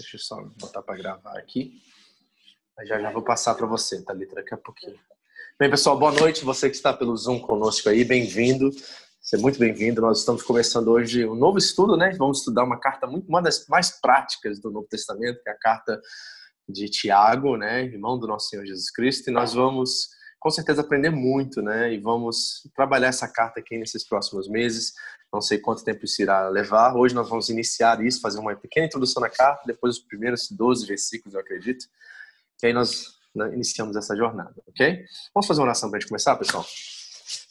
Deixa eu só botar para gravar aqui. Já já vou passar para você, Thalita, daqui a pouquinho. Bem, pessoal, boa noite. Você que está pelo Zoom conosco aí, bem-vindo. Seja muito bem-vindo. Nós estamos começando hoje um novo estudo, né? Vamos estudar uma carta muito uma das mais práticas do Novo Testamento, que é a carta de Tiago, né, irmão do nosso Senhor Jesus Cristo, e nós vamos com certeza aprender muito, né? E vamos trabalhar essa carta aqui nesses próximos meses. Não sei quanto tempo isso irá levar. Hoje nós vamos iniciar isso, fazer uma pequena introdução na carta, depois os primeiros 12 versículos, eu acredito. E aí nós né, iniciamos essa jornada, ok? Vamos fazer uma oração para a gente começar, pessoal?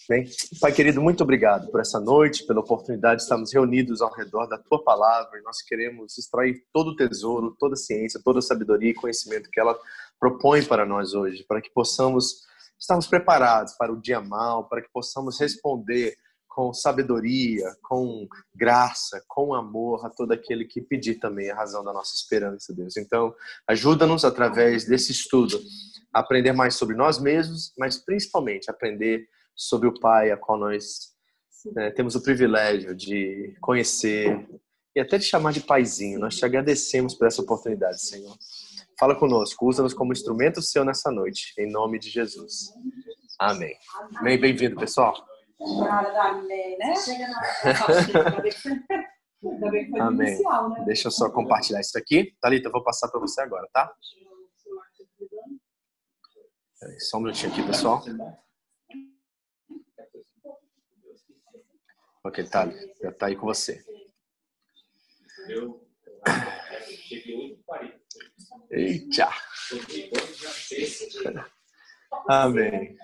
Bem, Pai querido, muito obrigado por essa noite, pela oportunidade de estarmos reunidos ao redor da Tua palavra. E nós queremos extrair todo o tesouro, toda a ciência, toda a sabedoria e conhecimento que ela propõe para nós hoje, para que possamos estarmos preparados para o dia mal, para que possamos responder com sabedoria, com graça, com amor a todo aquele que pedir também a razão da nossa esperança, Deus. Então, ajuda-nos através desse estudo a aprender mais sobre nós mesmos, mas principalmente aprender sobre o Pai, a qual nós né, temos o privilégio de conhecer e até de chamar de Paizinho. Nós te agradecemos por essa oportunidade, Senhor. Fala conosco, usa-nos como instrumento seu nessa noite, em nome de Jesus. Amém. Amém. Bem-vindo, pessoal. Amém, né? Amém. Deixa eu só compartilhar isso aqui. Thalita, eu vou passar para você agora, tá? Só um minutinho aqui, pessoal. Ok, tá. Já tá aí com você. Eita! Amém.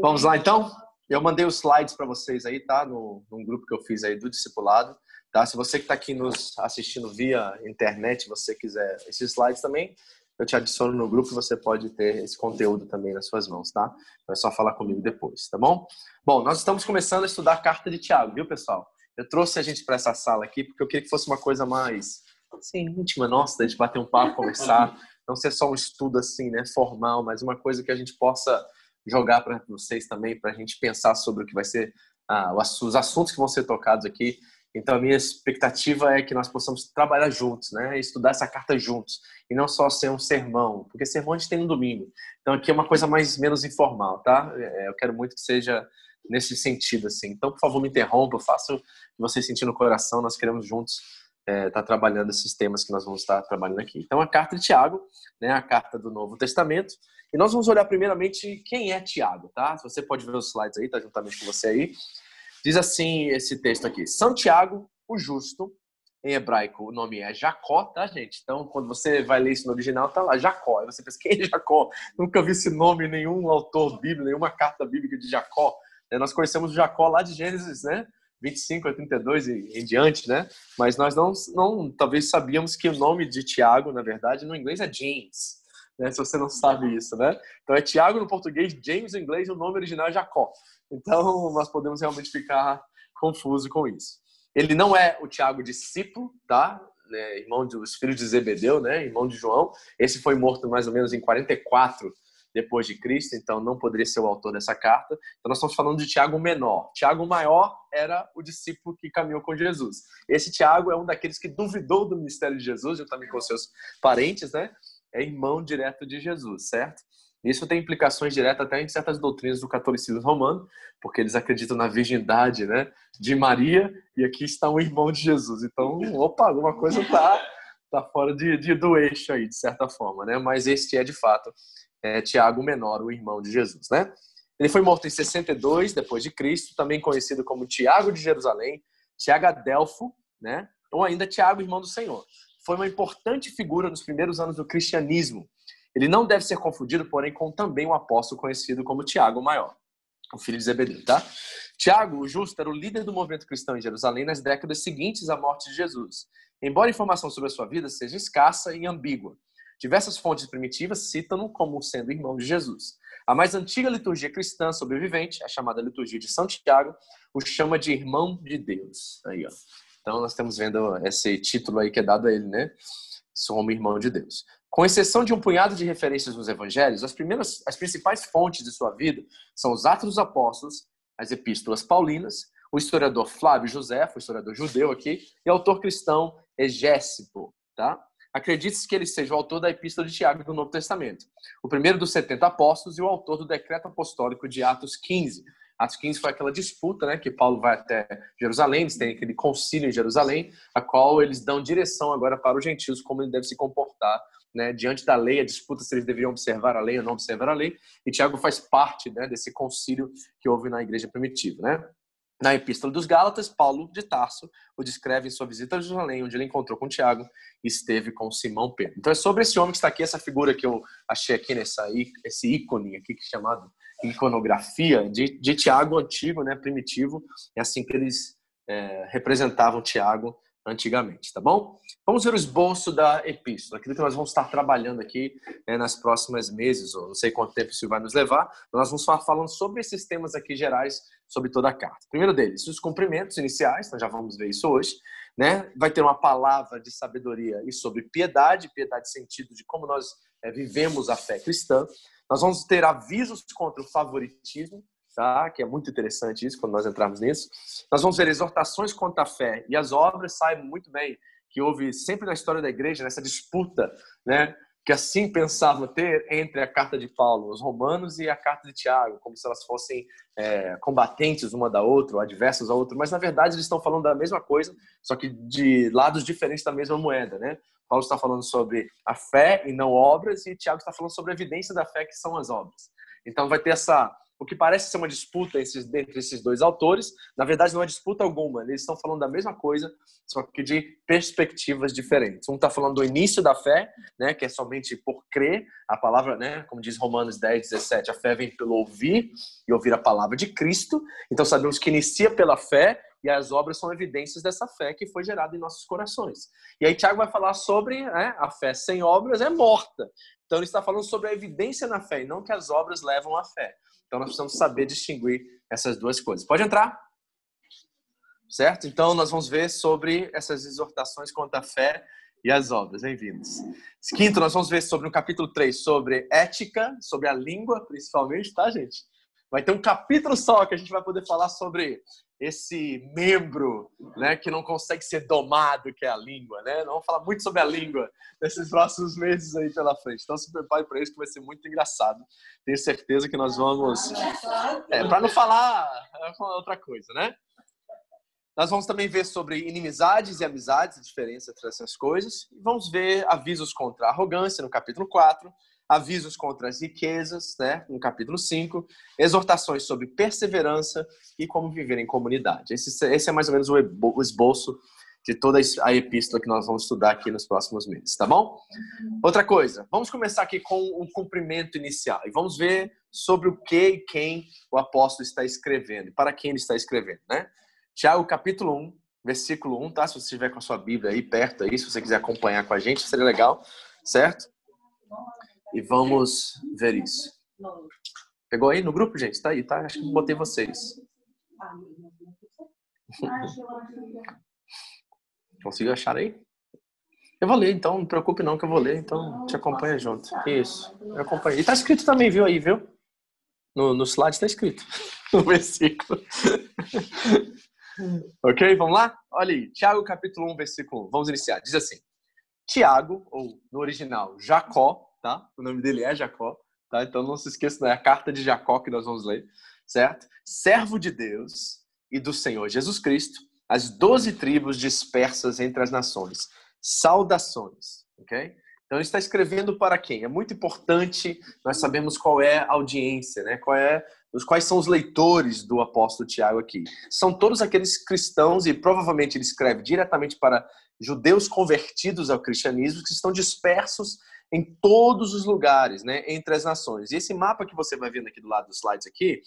Vamos lá, então? Eu mandei os slides para vocês aí, tá? No, num grupo que eu fiz aí do discipulado, tá? Se você que está aqui nos assistindo via internet, você quiser esses slides também, eu te adiciono no grupo e você pode ter esse conteúdo também nas suas mãos, tá? Então é só falar comigo depois, tá bom? Bom, nós estamos começando a estudar a carta de Tiago, viu, pessoal? Eu trouxe a gente para essa sala aqui porque eu queria que fosse uma coisa mais, assim, íntima nossa, da gente bater um papo, conversar, não ser só um estudo assim, né, formal, mas uma coisa que a gente possa jogar para vocês também, para a gente pensar sobre o que vai ser ah, os assuntos que vão ser tocados aqui. Então, a minha expectativa é que nós possamos trabalhar juntos, né? Estudar essa carta juntos. E não só ser um sermão, porque sermão a gente tem no domingo. Então, aqui é uma coisa mais menos informal, tá? É, eu quero muito que seja nesse sentido, assim. Então, por favor, me interrompa, faça o que você sentir no coração. Nós queremos juntos estar é, tá trabalhando esses temas que nós vamos estar trabalhando aqui. Então, a carta de Tiago, né? A carta do Novo Testamento. E nós vamos olhar primeiramente quem é Tiago, tá? Você pode ver os slides aí, tá juntamente com você aí. Diz assim esse texto aqui: São Tiago, o justo, em hebraico o nome é Jacó, tá, gente? Então, quando você vai ler isso no original, tá lá Jacó. Aí você pensa, quem é Jacó? Nunca vi esse nome em nenhum autor bíblico, nenhuma carta bíblica de Jacó. É, nós conhecemos Jacó lá de Gênesis, né? 25 a 32 e em diante, né? Mas nós não, não talvez sabíamos que o nome de Tiago, na verdade, no inglês é James né? Se você não sabe isso, né? Então é Tiago no português, James no inglês, o nome original é Jacó. Então nós podemos realmente ficar confuso com isso. Ele não é o Tiago discípulo, tá? É, irmão dos filhos de Zebedeu, né? Irmão de João. Esse foi morto mais ou menos em 44 depois de Cristo, então não poderia ser o autor dessa carta. Então nós estamos falando de Tiago menor. Tiago maior era o discípulo que caminhou com Jesus. Esse Tiago é um daqueles que duvidou do ministério de Jesus, juntamente com seus parentes, né? é irmão direto de Jesus, certo? Isso tem implicações diretas até em certas doutrinas do catolicismo romano, porque eles acreditam na virgindade né, de Maria, e aqui está um irmão de Jesus. Então, opa, alguma coisa está tá fora de, de, do eixo aí, de certa forma, né? Mas este é, de fato, é, Tiago Menor, o irmão de Jesus, né? Ele foi morto em 62 depois de Cristo, também conhecido como Tiago de Jerusalém, Tiago Adelfo, né? Ou ainda Tiago, irmão do Senhor foi uma importante figura nos primeiros anos do cristianismo. Ele não deve ser confundido, porém, com também um apóstolo conhecido como Tiago Maior, o filho de Zebedeu, tá? Tiago, o justo, era o líder do movimento cristão em Jerusalém nas décadas seguintes à morte de Jesus. Embora a informação sobre a sua vida seja escassa e ambígua, diversas fontes primitivas citam-no como sendo irmão de Jesus. A mais antiga liturgia cristã sobrevivente, a chamada liturgia de São Tiago, o chama de irmão de Deus. Aí, ó. Então, nós estamos vendo esse título aí que é dado a ele, né? Somos irmão de Deus. Com exceção de um punhado de referências nos evangelhos, as primeiras, as principais fontes de sua vida são os Atos dos Apóstolos, as Epístolas Paulinas, o historiador Flávio José, o historiador judeu aqui, e autor cristão Egésipo, tá? Acredite-se que ele seja o autor da Epístola de Tiago do Novo Testamento, o primeiro dos 70 apóstolos e o autor do decreto apostólico de Atos 15. Atos 15 foi aquela disputa, né, que Paulo vai até Jerusalém, eles têm aquele concílio em Jerusalém, a qual eles dão direção agora para os gentios como ele deve se comportar né, diante da lei, a disputa se eles deveriam observar a lei ou não observar a lei, e Tiago faz parte né, desse concílio que houve na igreja primitiva. Né? Na Epístola dos Gálatas, Paulo de Tarso o descreve em sua visita a Jerusalém, onde ele encontrou com Tiago e esteve com Simão Pedro. Então é sobre esse homem que está aqui, essa figura que eu achei aqui nessa esse ícone aqui que é chamado iconografia de, de Tiago antigo, né, primitivo. É assim que eles é, representavam Tiago antigamente, tá bom? Vamos ver o esboço da epístola, aquilo que nós vamos estar trabalhando aqui né, nas próximas meses, ou não sei quanto tempo isso vai nos levar, mas nós vamos estar falando sobre esses temas aqui gerais, sobre toda a carta. Primeiro deles, os cumprimentos iniciais, nós já vamos ver isso hoje, né? Vai ter uma palavra de sabedoria e sobre piedade, piedade sentido de como nós é, vivemos a fé cristã. Nós vamos ter avisos contra o favoritismo, tá? que é muito interessante isso quando nós entrarmos nisso. Nós vamos ver exortações contra a fé e as obras, saibam muito bem que houve sempre na história da igreja nessa disputa, né? Que assim pensavam ter entre a carta de Paulo, os romanos, e a carta de Tiago, como se elas fossem é, combatentes uma da outra, ou adversas a outra, mas na verdade eles estão falando da mesma coisa, só que de lados diferentes da mesma moeda, né? Paulo está falando sobre a fé e não obras, e Tiago está falando sobre a evidência da fé, que são as obras. Então vai ter essa o que parece ser uma disputa entre esses dois autores, na verdade não é disputa alguma, eles estão falando da mesma coisa, só que de perspectivas diferentes. Um está falando do início da fé, né, que é somente por crer, a palavra, né, como diz Romanos 10, 17, a fé vem pelo ouvir e ouvir a palavra de Cristo, então sabemos que inicia pela fé e as obras são evidências dessa fé que foi gerada em nossos corações. E aí Tiago vai falar sobre né, a fé sem obras é morta. Então ele está falando sobre a evidência na fé e não que as obras levam à fé. Então nós precisamos saber distinguir essas duas coisas. Pode entrar? Certo? Então nós vamos ver sobre essas exortações contra a fé e as obras. Bem-vindos. Quinto, nós vamos ver sobre no capítulo 3 sobre ética, sobre a língua, principalmente, tá, gente? Vai ter um capítulo só que a gente vai poder falar sobre esse membro, né, que não consegue ser domado, que é a língua, né? Vamos falar muito sobre a língua nesses próximos meses aí pela frente. Então se prepare para isso que vai ser muito engraçado. Tenho certeza que nós vamos é, para não falar outra coisa, né? Nós vamos também ver sobre inimizades e amizades, a diferença entre essas coisas. E vamos ver avisos contra a arrogância no capítulo 4 avisos contra as riquezas, né, no capítulo 5, exortações sobre perseverança e como viver em comunidade. Esse, esse é mais ou menos o esboço de toda a epístola que nós vamos estudar aqui nos próximos meses, tá bom? Outra coisa, vamos começar aqui com um cumprimento inicial e vamos ver sobre o que e quem o apóstolo está escrevendo, para quem ele está escrevendo, né? Tiago capítulo 1, versículo 1, tá? Se você estiver com a sua Bíblia aí perto aí, se você quiser acompanhar com a gente, seria legal, certo? E vamos ver isso. Pegou aí no grupo, gente? Tá aí, tá? Acho que botei vocês. Conseguiu achar aí? Eu vou ler, então, não preocupe não que eu vou ler, então te acompanha junto. Isso, eu acompanho. E tá escrito também, viu aí, viu? No, no slide tá escrito, no versículo. ok, vamos lá? Olha aí, Tiago capítulo 1, versículo 1. Vamos iniciar. Diz assim, Tiago, ou no original, Jacó, tá? O nome dele é Jacó, tá? Então não se esqueça, é a carta de Jacó que nós vamos ler, certo? Servo de Deus e do Senhor Jesus Cristo, as doze tribos dispersas entre as nações. Saudações, ok? Então ele está escrevendo para quem? É muito importante nós sabemos qual é a audiência, né? Qual é quais são os leitores do apóstolo Tiago aqui? São todos aqueles cristãos e provavelmente ele escreve diretamente para judeus convertidos ao cristianismo que estão dispersos em todos os lugares, né, entre as nações. E esse mapa que você vai vendo aqui do lado dos slides aqui,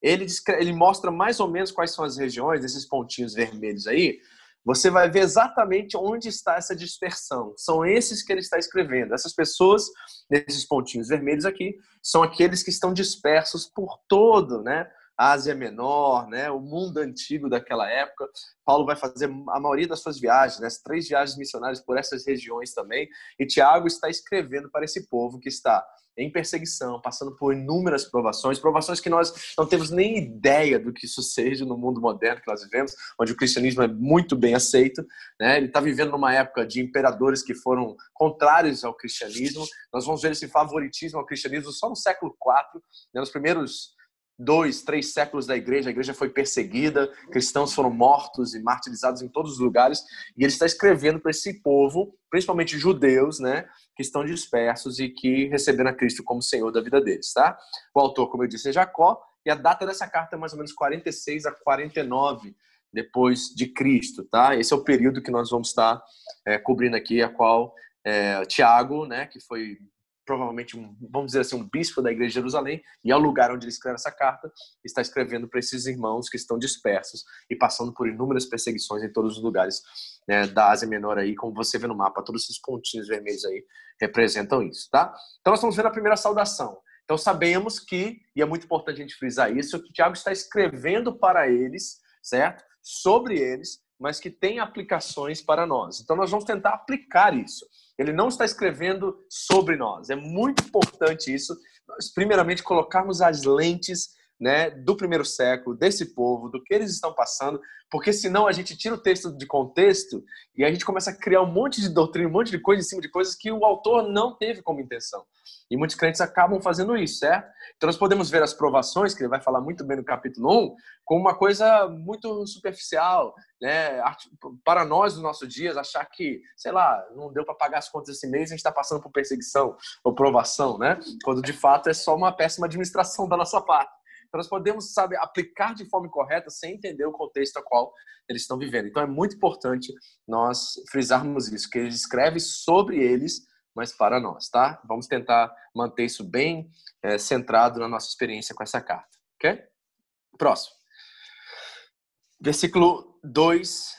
ele, ele mostra mais ou menos quais são as regiões, esses pontinhos vermelhos aí. Você vai ver exatamente onde está essa dispersão. São esses que ele está escrevendo. Essas pessoas, nesses pontinhos vermelhos aqui, são aqueles que estão dispersos por todo, né, Ásia Menor, né, o mundo antigo daquela época. Paulo vai fazer a maioria das suas viagens, né, três viagens missionárias por essas regiões também. E Tiago está escrevendo para esse povo que está em perseguição, passando por inúmeras provações, provações que nós não temos nem ideia do que isso seja no mundo moderno que nós vivemos, onde o cristianismo é muito bem aceito. Né? Ele está vivendo numa época de imperadores que foram contrários ao cristianismo. Nós vamos ver esse favoritismo ao cristianismo só no século IV, né? nos primeiros dois, três séculos da igreja, a igreja foi perseguida, cristãos foram mortos e martirizados em todos os lugares, e ele está escrevendo para esse povo, principalmente judeus, né, que estão dispersos e que receberam a Cristo como Senhor da vida deles, tá? O autor, como eu disse, é Jacó, e a data dessa carta é mais ou menos 46 a 49 depois de Cristo, tá? Esse é o período que nós vamos estar é, cobrindo aqui, a qual é, Tiago, né, que foi provavelmente, um, vamos dizer assim, um bispo da igreja de Jerusalém, e é o lugar onde ele escreve essa carta, está escrevendo para esses irmãos que estão dispersos e passando por inúmeras perseguições em todos os lugares né, da Ásia Menor aí, como você vê no mapa, todos esses pontinhos vermelhos aí representam isso, tá? Então nós estamos vendo a primeira saudação. Então sabemos que, e é muito importante a gente frisar isso, que Tiago está escrevendo para eles, certo? Sobre eles, mas que tem aplicações para nós. Então nós vamos tentar aplicar isso. Ele não está escrevendo sobre nós. É muito importante isso. Nós, primeiramente, colocarmos as lentes né, do primeiro século, desse povo, do que eles estão passando, porque senão a gente tira o texto de contexto e a gente começa a criar um monte de doutrina, um monte de coisa em cima de coisas que o autor não teve como intenção. E muitos crentes acabam fazendo isso, certo? Então nós podemos ver as provações, que ele vai falar muito bem no capítulo 1, como uma coisa muito superficial, né? Para nós, nos nossos dias, achar que, sei lá, não deu para pagar as contas esse mês, a gente está passando por perseguição ou provação, né? Quando de fato é só uma péssima administração da nossa parte. Então, nós podemos, sabe, aplicar de forma correta sem entender o contexto a qual eles estão vivendo. Então, é muito importante nós frisarmos isso, que ele escreve sobre eles, mas para nós, tá? Vamos tentar manter isso bem é, centrado na nossa experiência com essa carta, ok? Próximo. Versículo 2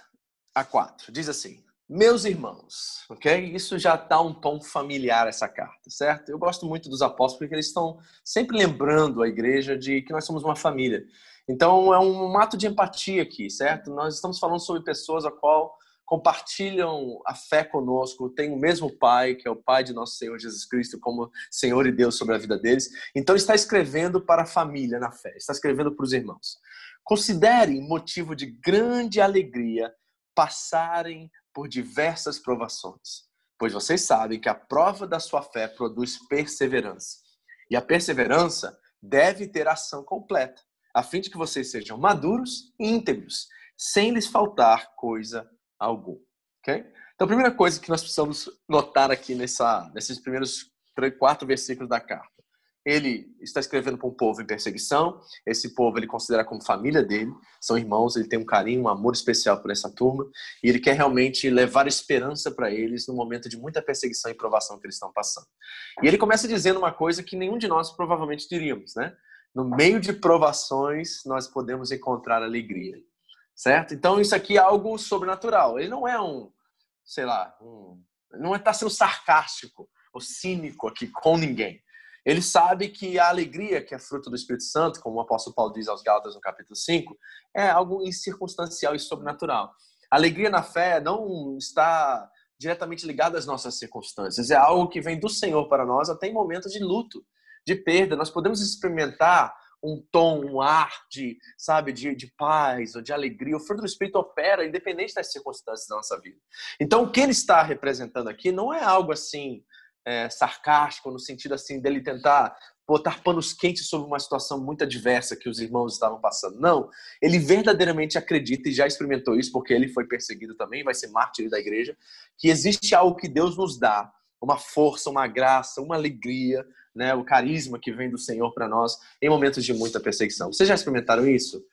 a 4. Diz assim: meus irmãos, ok? Isso já está um tom familiar essa carta, certo? Eu gosto muito dos apóstolos porque eles estão sempre lembrando a igreja de que nós somos uma família. Então é um ato de empatia aqui, certo? Nós estamos falando sobre pessoas a qual compartilham a fé conosco, têm o mesmo Pai, que é o Pai de nosso Senhor Jesus Cristo, como Senhor e Deus sobre a vida deles. Então está escrevendo para a família na fé, está escrevendo para os irmãos. Considerem motivo de grande alegria passarem por diversas provações, pois vocês sabem que a prova da sua fé produz perseverança. E a perseverança deve ter ação completa, a fim de que vocês sejam maduros e íntegros, sem lhes faltar coisa alguma. Okay? Então, a primeira coisa que nós precisamos notar aqui nessa, nesses primeiros quatro versículos da carta ele está escrevendo para um povo em perseguição. Esse povo ele considera como família dele, são irmãos, ele tem um carinho, um amor especial por essa turma, e ele quer realmente levar esperança para eles no momento de muita perseguição e provação que eles estão passando. E ele começa dizendo uma coisa que nenhum de nós provavelmente diríamos, né? No meio de provações, nós podemos encontrar alegria. Certo? Então isso aqui é algo sobrenatural. Ele não é um, sei lá, um, não está sendo sarcástico ou cínico aqui com ninguém ele sabe que a alegria, que é fruto do Espírito Santo, como o apóstolo Paulo diz aos Gálatas no capítulo 5, é algo incircunstancial e sobrenatural. A alegria na fé não está diretamente ligada às nossas circunstâncias, é algo que vem do Senhor para nós até em momentos de luto, de perda. Nós podemos experimentar um tom, um ar de, sabe, de, de paz ou de alegria. O fruto do Espírito opera independente das circunstâncias da nossa vida. Então, o que ele está representando aqui não é algo assim é, sarcástico, no sentido assim dele tentar botar panos quentes sobre uma situação muito adversa que os irmãos estavam passando. Não, ele verdadeiramente acredita e já experimentou isso, porque ele foi perseguido também, vai ser mártir da igreja, que existe algo que Deus nos dá, uma força, uma graça, uma alegria, né, o carisma que vem do Senhor para nós em momentos de muita perseguição. Vocês já experimentaram isso?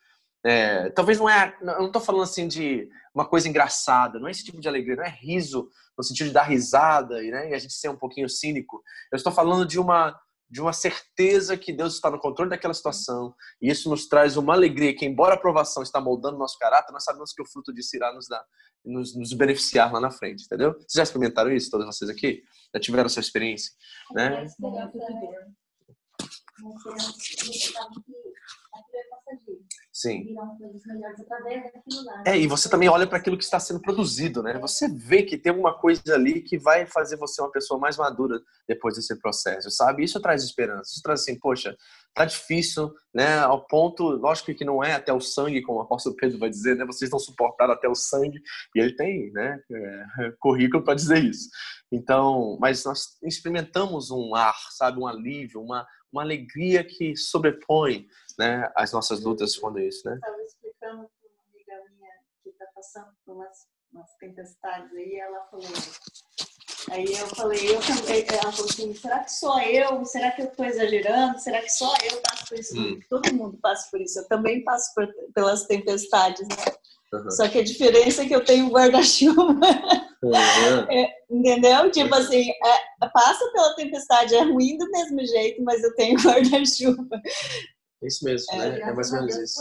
É, talvez não é, eu não estou falando assim de uma coisa engraçada, não é esse tipo de alegria, não é riso no sentido de dar risada né, e a gente ser um pouquinho cínico. Eu estou falando de uma de uma certeza que Deus está no controle daquela situação e isso nos traz uma alegria que embora a aprovação está moldando nosso caráter, nós sabemos que o fruto disso irá nos dar, nos, nos beneficiar lá na frente, entendeu? Vocês já experimentaram isso, todos vocês aqui? Já tiveram essa experiência, né? Sim. É, e você também olha para aquilo que está sendo produzido, né? Você vê que tem alguma coisa ali que vai fazer você uma pessoa mais madura depois desse processo, sabe? Isso traz esperança. Isso traz assim, poxa, tá difícil, né? Ao ponto, lógico que não é até o sangue, como o apóstolo Pedro vai dizer, né? Vocês não suportaram até o sangue, e ele tem, né? É, currículo para dizer isso. Então, mas nós experimentamos um ar, sabe? Um alívio, uma, uma alegria que sobrepõe né, as nossas lutas quando é isso, né? Estava explicando para uma amiga minha que está passando por umas, umas tempestades aí, ela falou. Aí eu falei, eu também, ela falou assim, será que só eu? Será que eu estou exagerando? Será que só eu passo por isso? Hum. Todo mundo passa por isso. Eu também passo por, pelas tempestades, né? Uhum. Só que a diferença é que eu tenho um guarda-chuva. É, entendeu? Tipo assim, é, passa pela tempestade, é ruim do mesmo jeito, mas eu tenho guarda-chuva. É isso mesmo, é, né? É mais ou menos isso.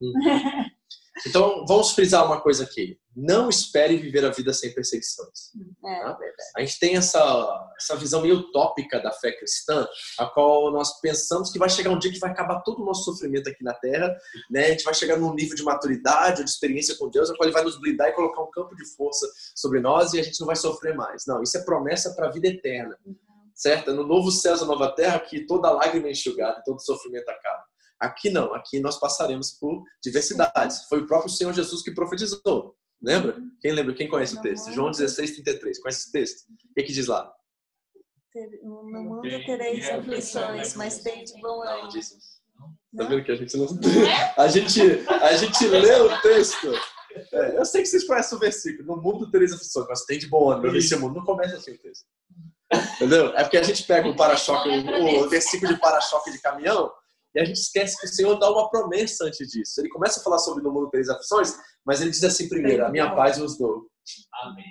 Uhum. Então, vamos frisar uma coisa aqui. Não espere viver a vida sem perseguições. É, tá? A gente tem essa, essa visão meio utópica da fé cristã, a qual nós pensamos que vai chegar um dia que vai acabar todo o nosso sofrimento aqui na Terra, né? A gente vai chegar num nível de maturidade, de experiência com Deus, a qual Ele vai nos blindar e colocar um campo de força sobre nós e a gente não vai sofrer mais. Não, isso é promessa para a vida eterna, uhum. certo? No novo céu e nova terra que toda lágrima é enxugada, todo sofrimento acaba. Aqui não, aqui nós passaremos por diversidades. Foi o próprio Senhor Jesus que profetizou. Lembra? Quem lembra? Quem conhece o texto? João 16, 33. Conhece esse texto? O que, que diz lá? No mundo tereis aflições, mas tem de bom ânimo. Tá vendo que a gente não. A gente, a gente lê o texto. É, eu sei que vocês conhecem o versículo. No mundo tereis aflições, mas tem de bom ânimo. Nesse mundo não começa assim o texto. Entendeu? É porque a gente pega o para-choque, o versículo de para-choque de caminhão, e a gente esquece que o Senhor dá uma promessa antes disso. Ele começa a falar sobre no mundo três aflições, mas ele diz assim primeiro: A minha paz vos dou. Amém.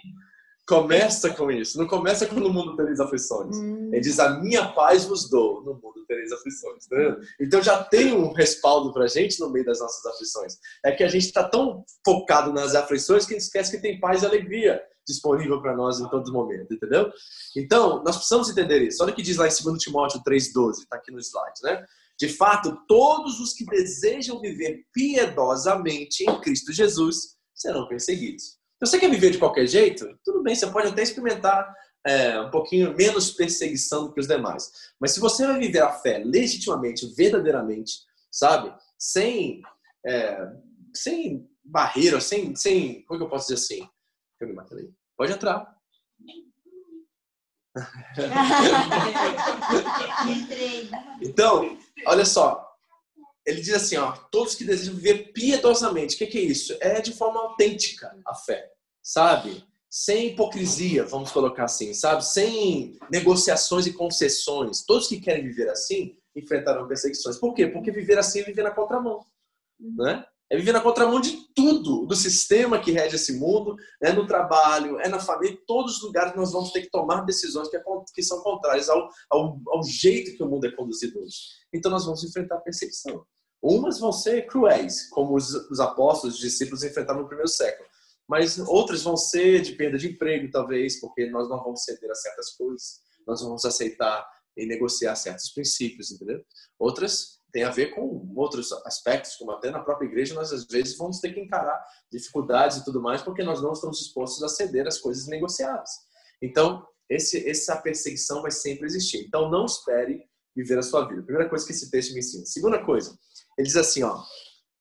Começa com isso. Não começa com no mundo tereis aflições. Hum. Ele diz: A minha paz vos dou. No mundo tereis aflições. Tá então já tem um respaldo pra gente no meio das nossas aflições. É que a gente está tão focado nas aflições que a gente esquece que tem paz e alegria disponível para nós em todo momento, entendeu? Então, nós precisamos entender isso. Olha o que diz lá em 2 Timóteo 3,12, está aqui no slide, né? De fato, todos os que desejam viver piedosamente em Cristo Jesus serão perseguidos. Então, você quer viver de qualquer jeito? Tudo bem, você pode até experimentar é, um pouquinho menos perseguição do que os demais. Mas se você vai viver a fé legitimamente, verdadeiramente, sabe? Sem, é, sem barreira, sem, sem. Como é que eu posso dizer assim? Pode entrar. então, olha só. Ele diz assim, ó, todos que desejam viver piedosamente. O que, que é isso? É de forma autêntica a fé, sabe? Sem hipocrisia, vamos colocar assim, sabe? Sem negociações e concessões. Todos que querem viver assim enfrentarão perseguições. Por quê? Porque viver assim é viver na contramão, né? É viver na contramão de tudo, do sistema que rege esse mundo, é no trabalho, é na família, em todos os lugares nós vamos ter que tomar decisões que, é, que são contrárias ao, ao, ao, jeito que o mundo é conduzido hoje. Então nós vamos enfrentar perseguição. Umas vão ser cruéis, como os, os apóstolos, os discípulos enfrentaram no primeiro século. Mas outras vão ser de perda de emprego, talvez, porque nós não vamos ceder a certas coisas, nós vamos aceitar e negociar certos princípios, entendeu? Outras tem a ver com outros aspectos, como até na própria igreja nós às vezes vamos ter que encarar dificuldades e tudo mais, porque nós não estamos dispostos a ceder as coisas negociadas. Então, esse, essa perseguição vai sempre existir. Então, não espere viver a sua vida. Primeira coisa que esse texto me ensina. Segunda coisa, ele diz assim, ó,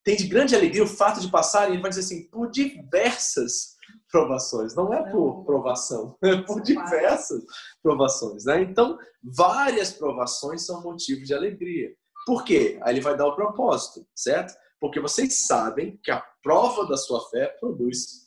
tem de grande alegria o fato de passar, e ele vai dizer assim, por diversas provações. Não é por provação, é por diversas provações. Né? Então, várias provações são motivo de alegria. Por quê? Aí ele vai dar o propósito, certo? Porque vocês sabem que a prova da sua fé produz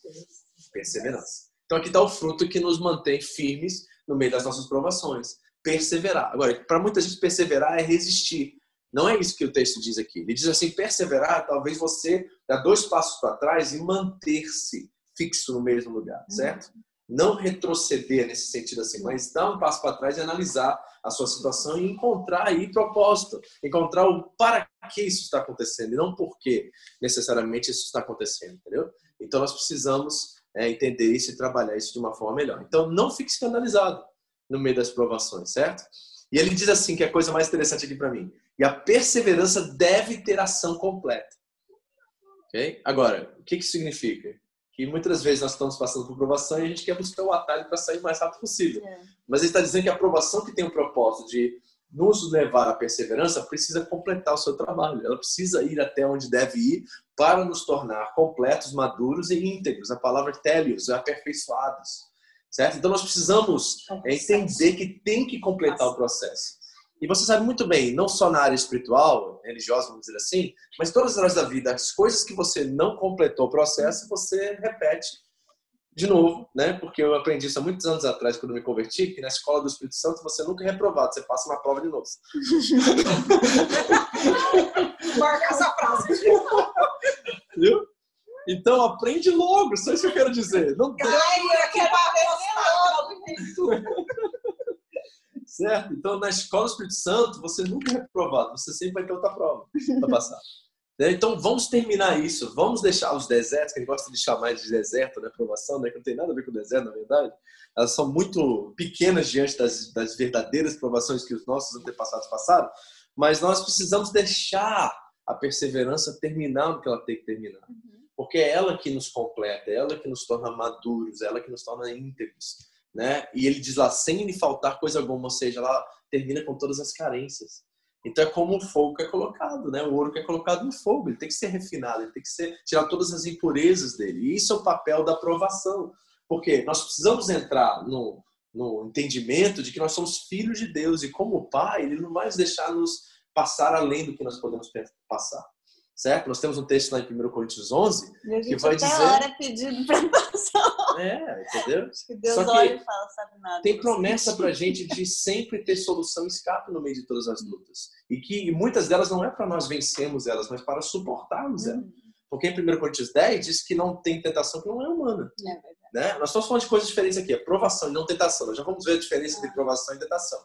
perseverança. Então aqui está o fruto que nos mantém firmes no meio das nossas provações. Perseverar. Agora, para muita gente, perseverar é resistir. Não é isso que o texto diz aqui. Ele diz assim: perseverar, talvez você dá dois passos para trás e manter-se fixo no mesmo lugar, certo? Uhum não retroceder nesse sentido assim, mas dar um passo para trás e analisar a sua situação e encontrar aí propósito, encontrar o para que isso está acontecendo e não por que necessariamente isso está acontecendo, entendeu? Então nós precisamos é, entender isso e trabalhar isso de uma forma melhor. Então não fique escandalizado no meio das provações, certo? E ele diz assim que é a coisa mais interessante aqui para mim. E a perseverança deve ter ação completa. Ok? Agora, o que, que significa? Que muitas vezes nós estamos passando por provação e a gente quer buscar o atalho para sair o mais rápido possível. É. Mas ele está dizendo que a aprovação que tem o propósito de nos levar à perseverança precisa completar o seu trabalho. Ela precisa ir até onde deve ir para nos tornar completos, maduros e íntegros. A palavra télios é aperfeiçoados. Certo? Então nós precisamos é entender que tem que completar o processo. E você sabe muito bem, não só na área espiritual, religiosa, vamos dizer assim, mas todas as áreas da vida, as coisas que você não completou o processo, você repete de novo, né? Porque eu aprendi isso há muitos anos atrás, quando me converti, que na escola do Espírito Santo você nunca é reprovado, você passa na prova de novo. Marca essa frase. Viu? Então aprende logo, só isso que eu quero dizer. Não Ai, eu quero aprender logo. certo? Então na escola do Espírito Santo você nunca é reprovado, você sempre vai ter outra prova para passar. Né? Então vamos terminar isso, vamos deixar os desertos, que a gente gosta de chamar de deserto, né? Provação, né? que não tem nada a ver com o deserto, na verdade. Elas são muito pequenas diante das, das verdadeiras provações que os nossos antepassados passaram, mas nós precisamos deixar a perseverança terminar no que ela tem que terminar. Uhum porque é ela que nos completa, é ela que nos torna maduros, é ela que nos torna íntegros, né? E ele diz lá, sem lhe faltar coisa alguma, ou seja, ela termina com todas as carências. Então é como o fogo que é colocado, né? O ouro que é colocado no fogo, ele tem que ser refinado, ele tem que ser tirar todas as impurezas dele. E isso é o papel da aprovação, porque nós precisamos entrar no, no entendimento de que nós somos filhos de Deus e como pai, ele não vai nos deixar nos passar além do que nós podemos passar certo? Nós temos um texto lá em 1 Coríntios 11 que vai dizer... hora pedindo para passar. É, entendeu? que Deus Só olha e fala, sabe nada. Tem promessa para a gente de sempre ter solução e escape no meio de todas as lutas. E que muitas delas não é para nós vencermos elas, mas para suportarmos uhum. elas. Porque em 1 Coríntios 10 diz que não tem tentação que não é humana. É verdade. Né? Nós estamos falando de coisas diferentes aqui. Aprovação e não tentação. Nós já vamos ver a diferença entre provação e tentação.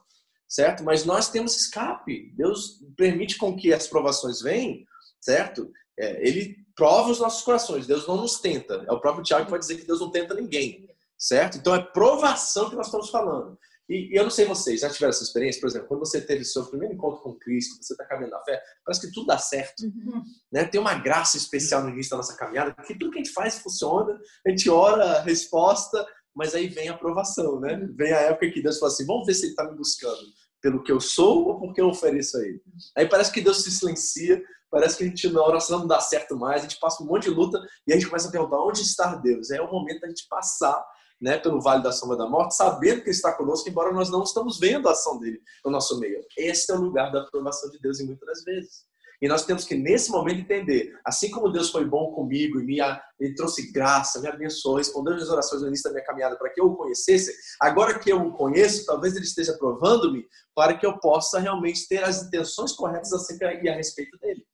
Certo? Mas nós temos escape. Deus permite com que as provações venham certo? É, ele prova os nossos corações. Deus não nos tenta. É o próprio Tiago que vai dizer que Deus não tenta ninguém, certo? Então é provação que nós estamos falando. E, eu não sei vocês, já tiveram essa experiência? Por exemplo, quando você teve seu primeiro encontro com Cristo, você está caminhando na fé, parece que tudo dá certo. Uhum. Né? Tem uma graça especial no início da nossa caminhada, porque tudo que a gente faz funciona, a gente ora, a resposta, mas aí vem a aprovação, né? Vem a época que Deus fala assim, vamos ver se ele está me buscando pelo que eu sou ou porque eu ofereço a ele. Aí parece que Deus se silencia, parece que a gente, na oração não dá certo mais, a gente passa um monte de luta e a gente começa a perguntar onde está Deus. É o momento da gente passar né, pelo vale da sombra da morte, sabendo que Ele está conosco, embora nós não estamos vendo a ação dele no nosso meio. Este é o lugar da aprovação de Deus em muitas das vezes. E nós temos que, nesse momento, entender, assim como Deus foi bom comigo e me, ele trouxe graça, me abençoou, respondeu as orações no início da minha caminhada para que eu o conhecesse, agora que eu o conheço, talvez ele esteja provando-me para que eu possa realmente ter as intenções corretas acerca e a respeito dele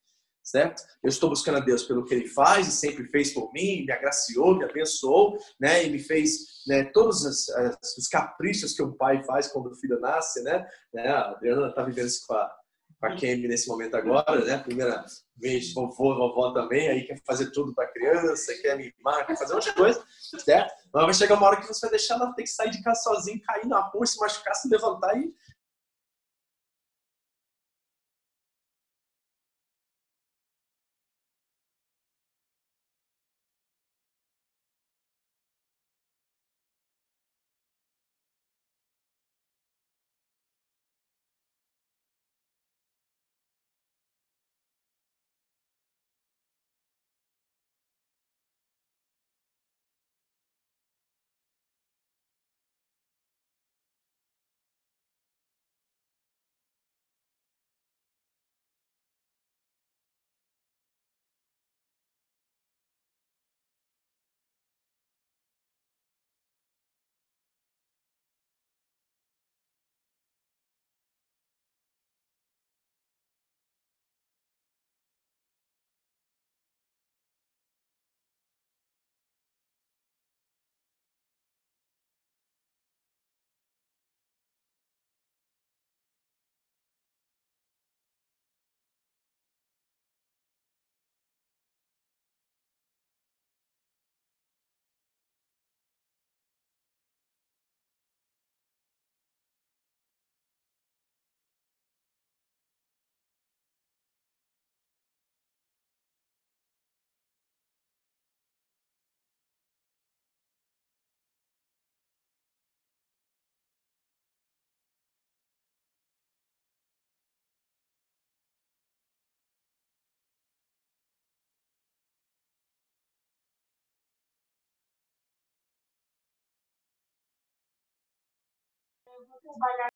certo? Eu estou buscando a Deus pelo que Ele faz e sempre fez por mim, me agraciou, me abençoou, né? E me fez né, todos os, os caprichos que um pai faz quando o filho nasce, né? né? A Adriana está vivendo isso com a, com a Kemi nesse momento agora, né? Primeira vez, vovô, vovó também, aí quer fazer tudo para a criança, quer mimar, quer fazer um monte de coisa, certo? Mas vai chegar uma hora que você vai deixar ela ter que sair de casa sozinha, cair na rua, se machucar, se levantar e trabalhar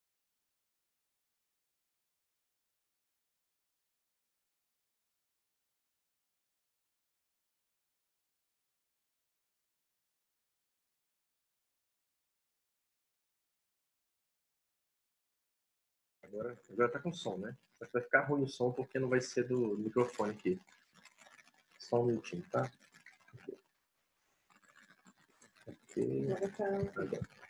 Agora, agora tá com som, né? Mas vai ficar ruim o som porque não vai ser do microfone aqui. Só um minutinho, tá? Ok. Agora.